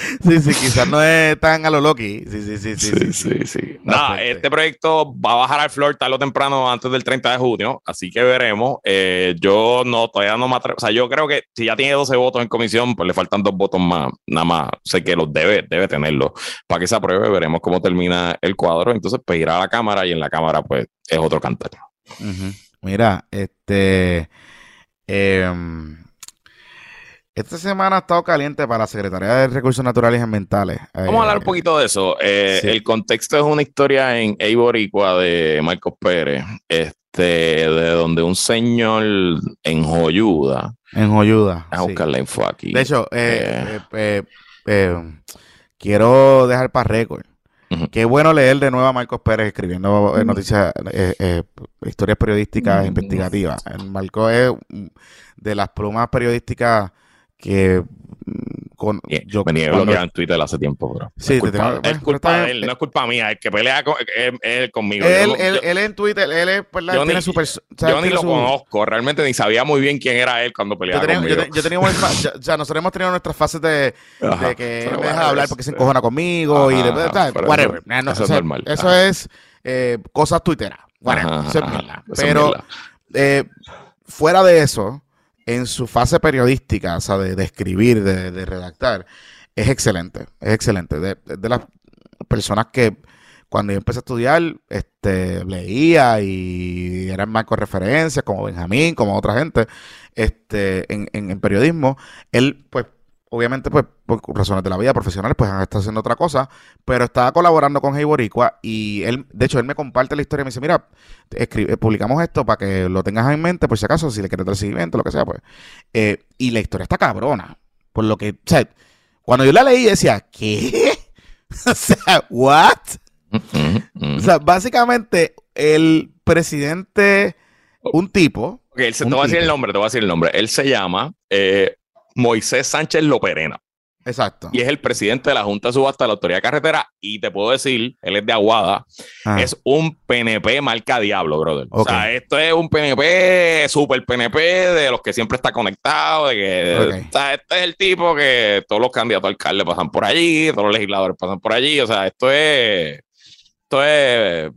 Sí, sí, quizás no es tan a lo Loki. Sí, sí, sí, sí. Sí, sí, Nada, este proyecto va a bajar al floor tarde o temprano antes del 30 de junio, así que veremos. Eh, yo no, todavía no me atrevo. O sea, yo creo que si ya tiene 12 votos en comisión, pues le faltan dos votos más, nada más. Sé que los debe, debe tenerlo. Para que se apruebe, veremos cómo termina el cuadro. Entonces, pues irá a la Cámara y en la Cámara, pues es otro cantar. Mira, este. Eh, esta semana ha estado caliente para la Secretaría de Recursos Naturales y Ambientales. Vamos a hablar un eh, poquito de eso. Eh, el contexto es una historia en Eiboricua de Marcos Pérez, este, de donde un señor en Joyuda. En Joyuda. A buscar la info aquí. De hecho, eh, quiero dejar para récord. Qué bueno leer de nuevo a Marcos Pérez escribiendo noticias, historias periodísticas investigativas. Marcos es de las plumas periodísticas que mm, con, yo venía bloqueado en Twitter hace tiempo, bro. Sí, es culpa, es culpa de él, no es culpa mía, el que pelea con, él conmigo. Él, él, él, en Twitter, él es, yo ni, super, yo ni lo conozco, realmente ni sabía muy bien quién era él cuando peleaba yo conmigo. Yo, yo tenía, o sea, nosotros hemos tenido nuestras fases de, de que él me deja hablar porque se encojona conmigo y de, whatever. eso, es normal. Eso es eh, cosas twitteras. Whatever. Pero eh, fuera de eso en su fase periodística, o sea, de, escribir, de, redactar, es excelente, es excelente. De, las personas que cuando yo empecé a estudiar, este, leía y eran marcos referencias, como Benjamín, como otra gente, este, en periodismo, él, pues, obviamente, pues, por razones de la vida profesional, pues está haciendo otra cosa, pero estaba colaborando con Hey Boricua y él, de hecho, él me comparte la historia y me dice, mira, escribe, publicamos esto para que lo tengas en mente, por si acaso, si le quieres dar seguimiento, lo que sea, pues. Eh, y la historia está cabrona, por lo que, o sea, cuando yo la leí decía, ¿qué? o sea, ¿what? O sea, básicamente, el presidente, un tipo... Ok, te voy a decir el nombre, te voy a decir el nombre. Él se llama... Eh, Moisés Sánchez Loperena. Exacto. Y es el presidente de la Junta de Subasta de la Autoridad de Carretera. Y te puedo decir, él es de Aguada. Ah. Es un PNP marca diablo, brother. O sea, esto es un PNP, super PNP, de los que siempre está conectado. De que, o sea, este es el tipo que todos los candidatos a alcalde pasan por allí, todos los legisladores pasan por allí. O sea, esto es, esto es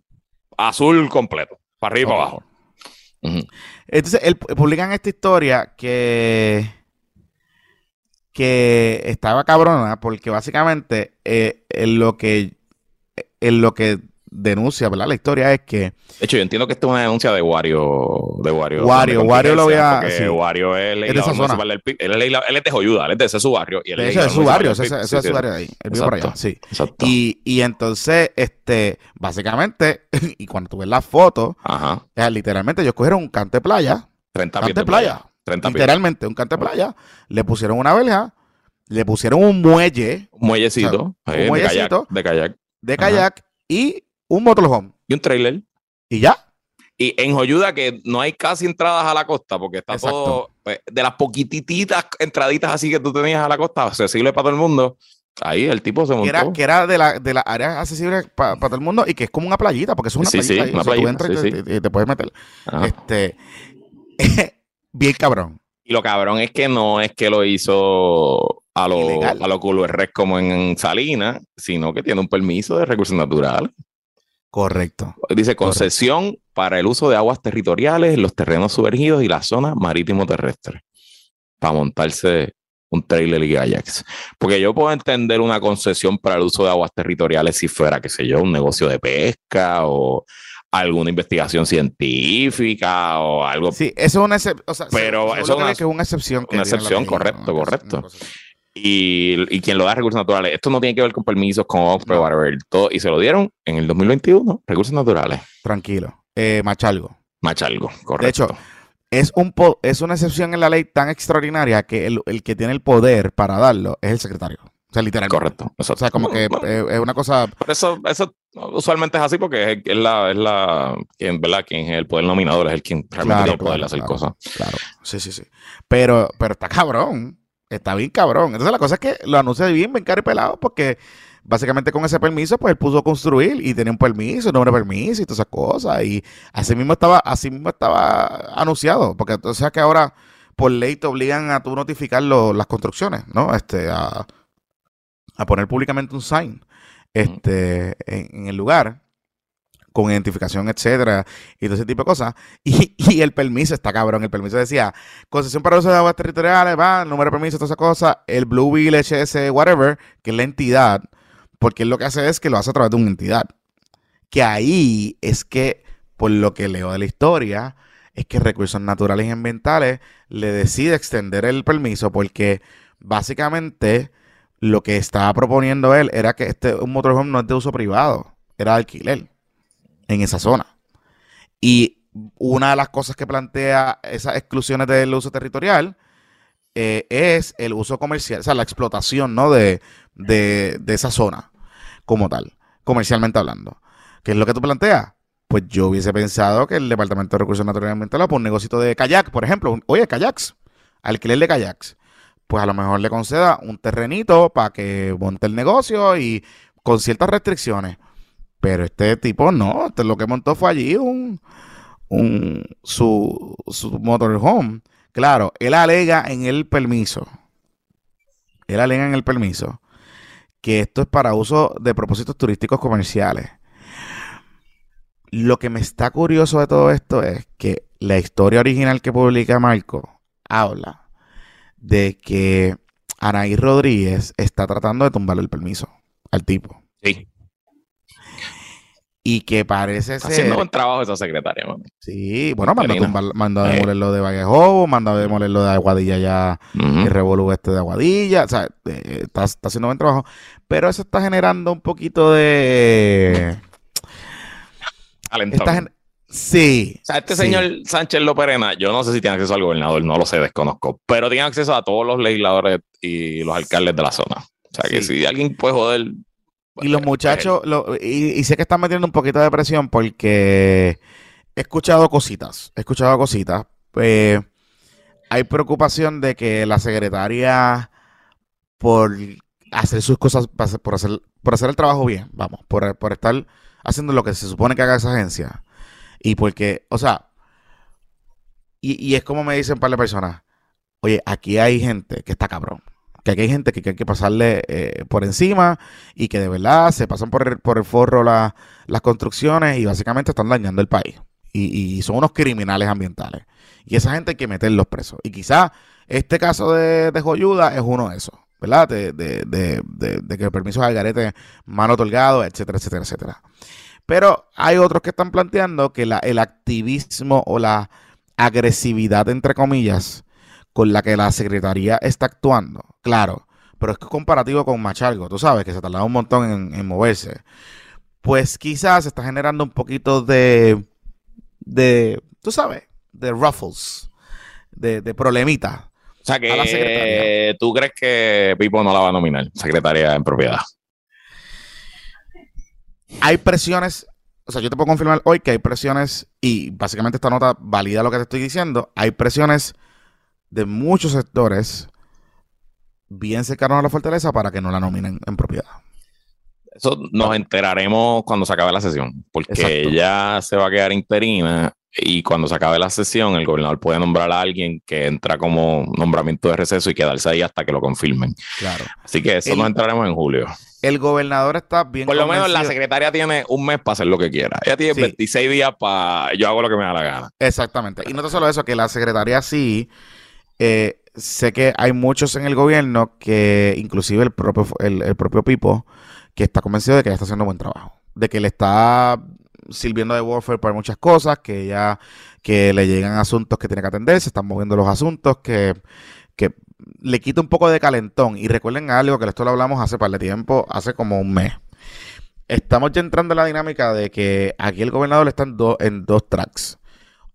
azul completo, para arriba y para abajo. Entonces, él, publican esta historia que que estaba cabrona porque básicamente eh, en lo que en lo que denuncia, ¿verdad? La historia es que. De hecho, yo entiendo que esto es una denuncia de Wario. De Wario. Wario, Wario lo voy a. Sí. Wario es, es de esa zona. Él, es, él es de Joyuda, él es de ese su barrio. Y él ese es su barrio, ese, es su barrio ahí. Él vive por allá, sí. Exacto. Y, y entonces, este, básicamente, y cuando tú ves la foto, Ajá. literalmente ellos cogieron un cante playa. 30 cante de playa. 30 literalmente, un cante playa. Le pusieron una verja, le pusieron un muelle. Un muellecito. un muellecito. De kayak. De kayak. y un motorhome. Y un trailer. Y ya. Y en Joyuda que no hay casi entradas a la costa porque está todo pues, de las poquititas entraditas así que tú tenías a la costa, accesible para todo el mundo. Ahí el tipo se montó. Que era, que era de las de la áreas accesibles para todo el mundo y que es como una playita, porque es una playita. Sí, una playita, tú entras y, te, puedes meter. Este, bien cabrón. Y lo cabrón es que no es que lo hizo a lo, a lo culo como en Salinas, sino que tiene un permiso de recursos naturales. Correcto. Dice concesión para el uso de aguas territoriales, los terrenos sumergidos y la zona marítimo terrestre. Para montarse un trailer y kayaks. Porque yo puedo entender una concesión para el uso de aguas territoriales si fuera, qué sé yo, un negocio de pesca o alguna investigación científica o algo. Sí, eso es una excepción. pero eso es una excepción. una excepción, correcto, correcto y, y, quien lo da recursos naturales. Esto no tiene que ver con permisos, con Oxford, whatever. Todo, y se lo dieron en el 2021, recursos naturales. Tranquilo. Eh, Machalgo. Machalgo, correcto. De hecho, es, un es una excepción en la ley tan extraordinaria que el, el, que tiene el poder para darlo es el secretario. Sea, literalmente. Correcto. O sea, como que es una cosa. eso, eso usualmente es así porque es, la, es la quien, ¿verdad? Quien es el poder nominador, es el quien realmente tiene el poder de hacer cosas. Claro. Sí, sí, sí. Pero, pero está cabrón. Está bien cabrón. Entonces la cosa es que lo anuncia bien, bien caro y pelado, porque básicamente con ese permiso, pues él puso construir y tenía un permiso, un nombre de permiso y todas esas cosas. Y así mismo estaba, así mismo estaba anunciado, porque o sea que ahora por ley te obligan a tú notificar las construcciones, ¿no? Este, a, poner públicamente un sign este, en el lugar con identificación, etcétera, y todo ese tipo de cosas. Y, el permiso está cabrón. El permiso decía concesión para uso de aguas territoriales, va, número de permiso, todas esas cosas, el Blue Village, ese, whatever, que es la entidad, porque lo que hace es que lo hace a través de una entidad. Que ahí es que, por lo que leo de la historia, es que Recursos Naturales y Ambientales le decide extender el permiso porque básicamente lo que estaba proponiendo él era que este un motorhome no es de uso privado, era de alquiler en esa zona. Y una de las cosas que plantea esas exclusiones del uso territorial eh, es el uso comercial, o sea, la explotación ¿no? de, esa zona como tal, comercialmente hablando. ¿Qué es lo que tú planteas? Pues yo hubiese pensado que el Departamento de Recursos Naturales y Ambientales, por un negocio de kayak, por ejemplo, oye, kayaks, alquiler de kayaks, pues a lo mejor le conceda un terrenito para que monte el negocio y con ciertas restricciones. Pero este tipo no, este, lo que montó fue allí un, un su, su motorhome. Claro, él alega en el permiso, él alega en el permiso que esto es para uso de propósitos turísticos comerciales. Lo que me está curioso de todo esto es que la historia original que publica Marco habla de que Anaí Rodríguez está tratando de tumbarle el permiso al tipo. Sí. Y que parece ser. Haciendo buen trabajo esa secretaria, Sí, bueno, mandó a, tumbar, mandó a demoler lo de Vallejo, mandó a demoler lo de Aguadilla ya, el revolú este de Aguadilla. O sea, eh, está, está, haciendo buen trabajo. Pero eso está generando un poquito de. Alentón. Sí. O sea, este señor Sánchez Loperena, yo no sé si tiene acceso al gobernador, no lo sé, desconozco. Pero tiene acceso a todos los legisladores y los alcaldes de la zona. O sea, que si alguien puede joder y los muchachos, y, sé que están metiendo un poquito de presión porque he escuchado cositas, he escuchado cositas. Eh, hay preocupación de que la secretaria por hacer sus cosas, por hacer, por hacer el trabajo bien, vamos, por, por estar haciendo lo que se supone que haga esa agencia. Y porque, o sea, y, es como me dicen un par de personas, oye, aquí hay gente que está cabrón. Que aquí hay gente que, hay que pasarle eh, por encima y que de verdad se pasan por el, por el forro las construcciones y básicamente están dañando el país. Y, son unos criminales ambientales. Y esa gente hay que meterlos presos. Y quizá este caso de, de Joyuda es uno de esos, ¿verdad? De, de, de, de que el permiso de garete mano otorgado, etcétera, etcétera, etcétera. Pero hay otros que están planteando que la, el activismo o la agresividad, entre comillas, con la que la Secretaría está actuando, claro, pero es que comparativo con Machalgo, tú sabes que se tardaba un montón en, moverse, pues quizás está generando un poquito de, de, tú sabes, de ruffles, de, de problemita. O sea que tú crees que Pipo no la va a nominar, secretaria en propiedad hay presiones, o sea, yo te puedo confirmar hoy que hay presiones, y básicamente esta nota valida lo que te estoy diciendo, hay presiones de muchos sectores bien cercanos a la fortaleza para que no la nominen en propiedad. Eso nos enteraremos cuando se acabe la sesión, porque ella se va a quedar interina y cuando se acabe la sesión, el gobernador puede nombrar a alguien que entra como nombramiento de receso y quedarse ahí hasta que lo confirmen. Claro. Así que eso nos entraremos en julio. El gobernador está bien. Por lo menos la secretaria tiene un mes para hacer lo que quiera. Ella tiene 26 días para. Yo hago lo que me da la gana. Exactamente. Y no solo eso, que la secretaria sí. Eh, sé que hay muchos en el gobierno que, inclusive el propio, el propio Pipo, que está convencido de que ella está haciendo buen trabajo. De que le está sirviendo de warfare para muchas cosas, que ya que le llegan asuntos que tiene que atender, se están moviendo los asuntos, que, que le quita un poco de calentón. Y recuerden algo que esto lo hablamos hace par de tiempo, hace como un mes. Estamos ya entrando en la dinámica de que aquí el gobernador está en, en dos tracks.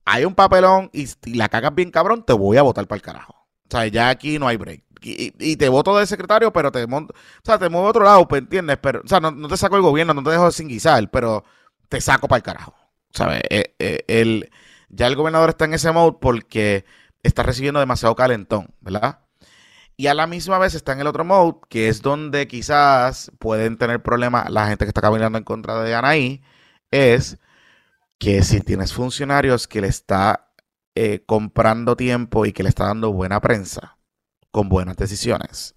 Hay un papelón y, la cagas bien cabrón, te voy a votar para el carajo. O sea, ya aquí no hay break. Y, te voto de secretario, pero te monto, o sea, te muevo a otro lado, ¿entiendes? Pero, o sea, no, no te saco el gobierno, no te dejo sin guisar, pero te saco para carajo. Eh, eh, el, ya el gobernador está en ese mode porque está recibiendo demasiado calentón, ¿verdad? Y a la misma vez está en el otro mode, que es donde quizás pueden tener problemas la gente que está caminando en contra de Anaí, es que si tienes funcionarios que le está eh, comprando tiempo y que le está dando buena prensa con buenas decisiones,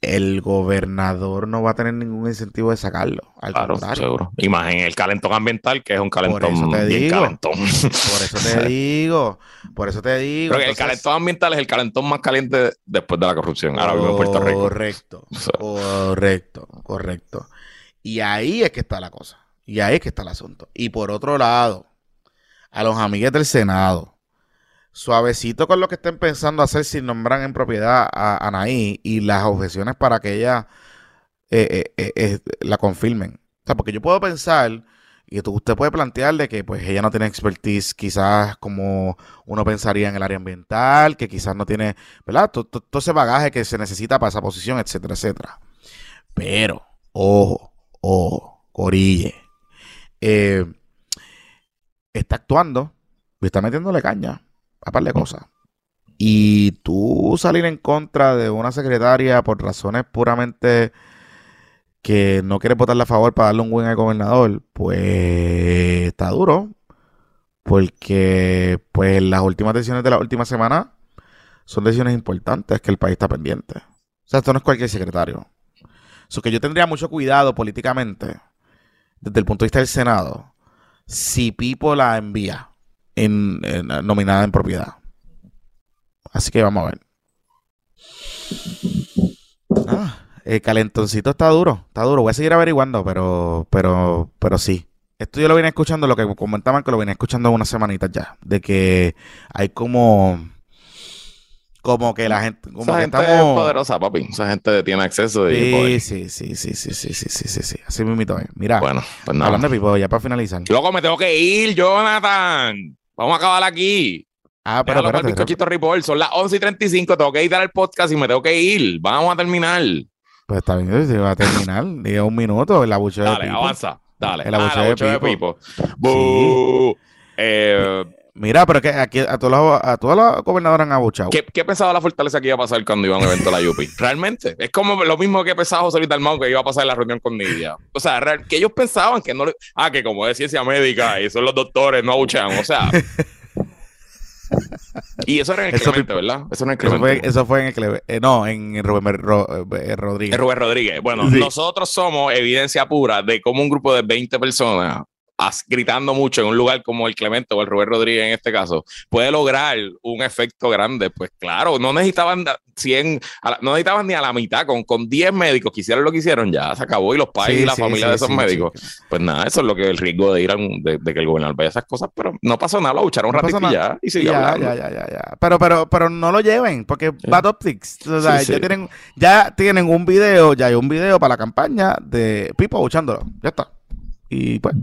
el gobernador no va a tener ningún incentivo de sacarlo. Al claro, contrario. seguro. El calentón ambiental, que es un calentón por eso te digo, calentón. Por eso te digo. Por eso te digo. el calentón ambiental es el calentón más caliente después de la corrupción. Ahora mismo en Puerto Rico. Correcto. Correcto. Correcto. Y ahí es que está la cosa. Y ahí es que está el asunto. Y por otro lado, a los amigos del Senado suavecito con lo que estén pensando hacer si nombran en propiedad a Anaí y las objeciones para que ella eh, eh, eh, la confirmen. O sea, porque yo puedo pensar, y usted puede plantear de que pues ella no tiene expertise quizás como uno pensaría en el área ambiental, que quizás no tiene, ¿verdad? Todo, ese bagaje que se necesita para esa posición, etcétera, etcétera. Pero, ojo, ojo, Corille, está actuando y está metiéndole caña a par de cosas. Y tú salir en contra de una secretaria por razones puramente que no quiere votarle a favor para darle un buen al gobernador, pues está duro. Porque pues las últimas decisiones de la última semana son decisiones importantes que el país está pendiente. O sea, esto no es cualquier secretario. Eso que yo tendría mucho cuidado políticamente, desde el punto de vista del Senado, si Pipo la envía en, nominada en propiedad. Así que vamos a ver. Ah, el calentoncito está duro, está duro. Voy a seguir averiguando, pero, pero, pero sí. Esto yo lo vine escuchando, lo que comentaban que lo vine escuchando unas semanitas ya, de que hay como como que la gente como Esa gente es poderosa, papi. Esa gente tiene acceso y sí, sí, sí, sí, sí, sí, sí, sí, sí, Así me invito. Mira, bueno, pues nada. hablando de Pipo, ya para finalizar. Luego me tengo que ir, Jonathan. Vamos a acabar aquí. Ah, pero espérate, el bizcochito report. Son las 11 y 35. Tengo que ir al podcast y me tengo que ir. Vamos a terminar. Pues está bien, se va a terminar. Diga un minuto. El abucheo Dale, de avanza. Dale. El abucheo, de, Pipo. Sí. Eh, Mira, pero que aquí a todos los, a todos los gobernadores han abuchado. ¿Qué, ¿Qué, pensaba la fortaleza que iba a pasar cuando iba a un evento de la UPI? Realmente. Es como lo mismo que pensaba José Luis Dalmau que iba a pasar en la reunión con Nidia. O sea, que ellos pensaban que no le... Ah, que como es ciencia médica y son los doctores, no abuchean. O sea... y eso era en el Clemente, ¿verdad? Eso, en el eso, fue, eso fue en el Clemente. Eh, no, en Rubén eh, Rodríguez. Rubén Rodríguez. Bueno, nosotros somos evidencia pura de cómo un grupo de 20 personas gritando mucho en un lugar como el Clemente o el Robert Rodríguez en este caso, puede lograr un efecto grande. Pues claro, no necesitaban 100, no necesitaban ni a la mitad, con, con 10 médicos que hicieron lo que hicieron, ya se acabó. Y los padres y la familia de esos médicos. Pues nada, eso es lo que el riesgo de ir a de, que el gobernador vaya a esas cosas, pero no pasó nada, lo lucharon un ratito y ya. Y ya, ya, ya, ya, ya, Pero, pero, pero no lo lleven, porque Bad Optics, o sea, ya, tienen, ya tienen un video, ya hay un video para la campaña de Pipo luchándolo. Ya está. Y pues.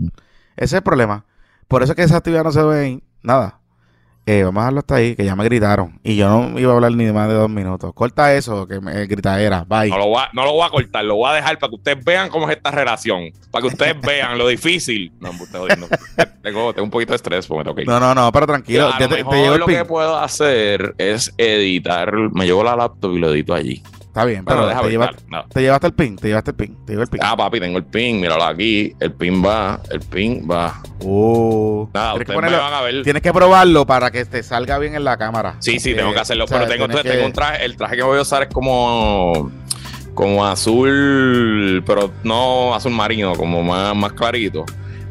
Ese es el problema. Por eso es que esa actividad no se ve nada. Eh, vamos a dejarlo hasta ahí, que ya me gritaron. Y yo no iba a hablar ni más de dos minutos. Corta eso, que me gritadera. Bye. No lo, voy a, no lo voy a cortar, lo voy a dejar para que ustedes vean cómo es esta relación. Para que ustedes vean lo difícil. No, tengo, tengo un poquito de estrés porque me No, no, no, pero tranquilo. te, lo que puedo hacer es editar. Me llevo la laptop y lo edito allí. Está bien, pero, te, llevaste el pin, te llevaste el pin, te llevo el pin. Ah, papi, tengo el pin, míralo aquí, el pin va, el pin va. Nada, ustedes que me van a ver. Tienes que probarlo para que te salga bien en la cámara. Sí, sí, tengo que hacerlo, pero tengo, tengo un traje, el traje que voy a usar es como como azul, pero no azul marino, como más, más clarito.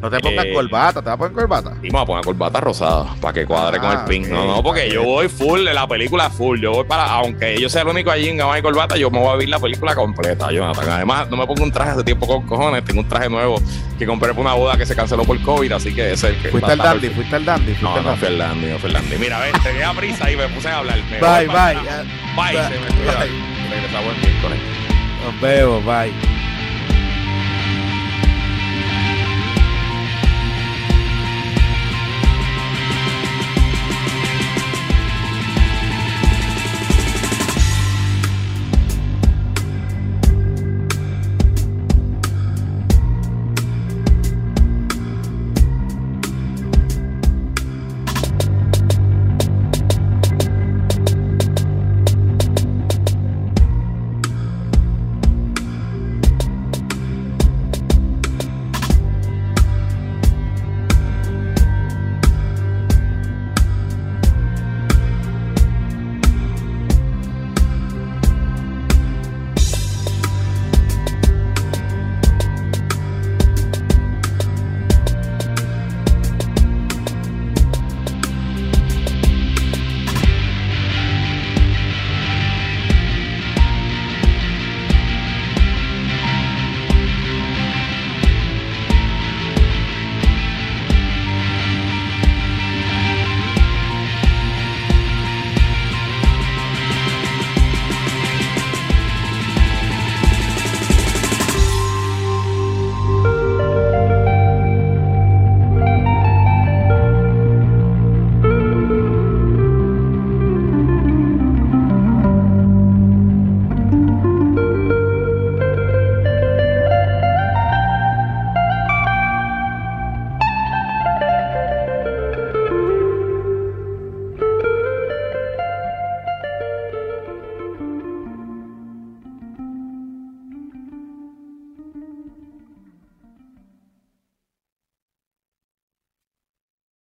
No te pongas eh, corbata, te vas a poner corbata. Y me voy a poner corbata rosada para que cuadre con el ah, pin. no, no, porque yo voy full de la película full. Yo voy para, aunque yo sea el único allí en gama y corbata, yo me voy a ver la película completa, Jonathan. Además, no me pongo un traje hace tiempo con cojones, tengo un traje nuevo que compré por una boda que se canceló por COVID, así que ese es el que. Fuiste al dandy, fuiste al dandy. No, no fui al dandy, no fui al dandy. Mira, ven, tenía prisa y me puse a hablar. bye, bye. Bye, se me cuida. Nos vemos, bye.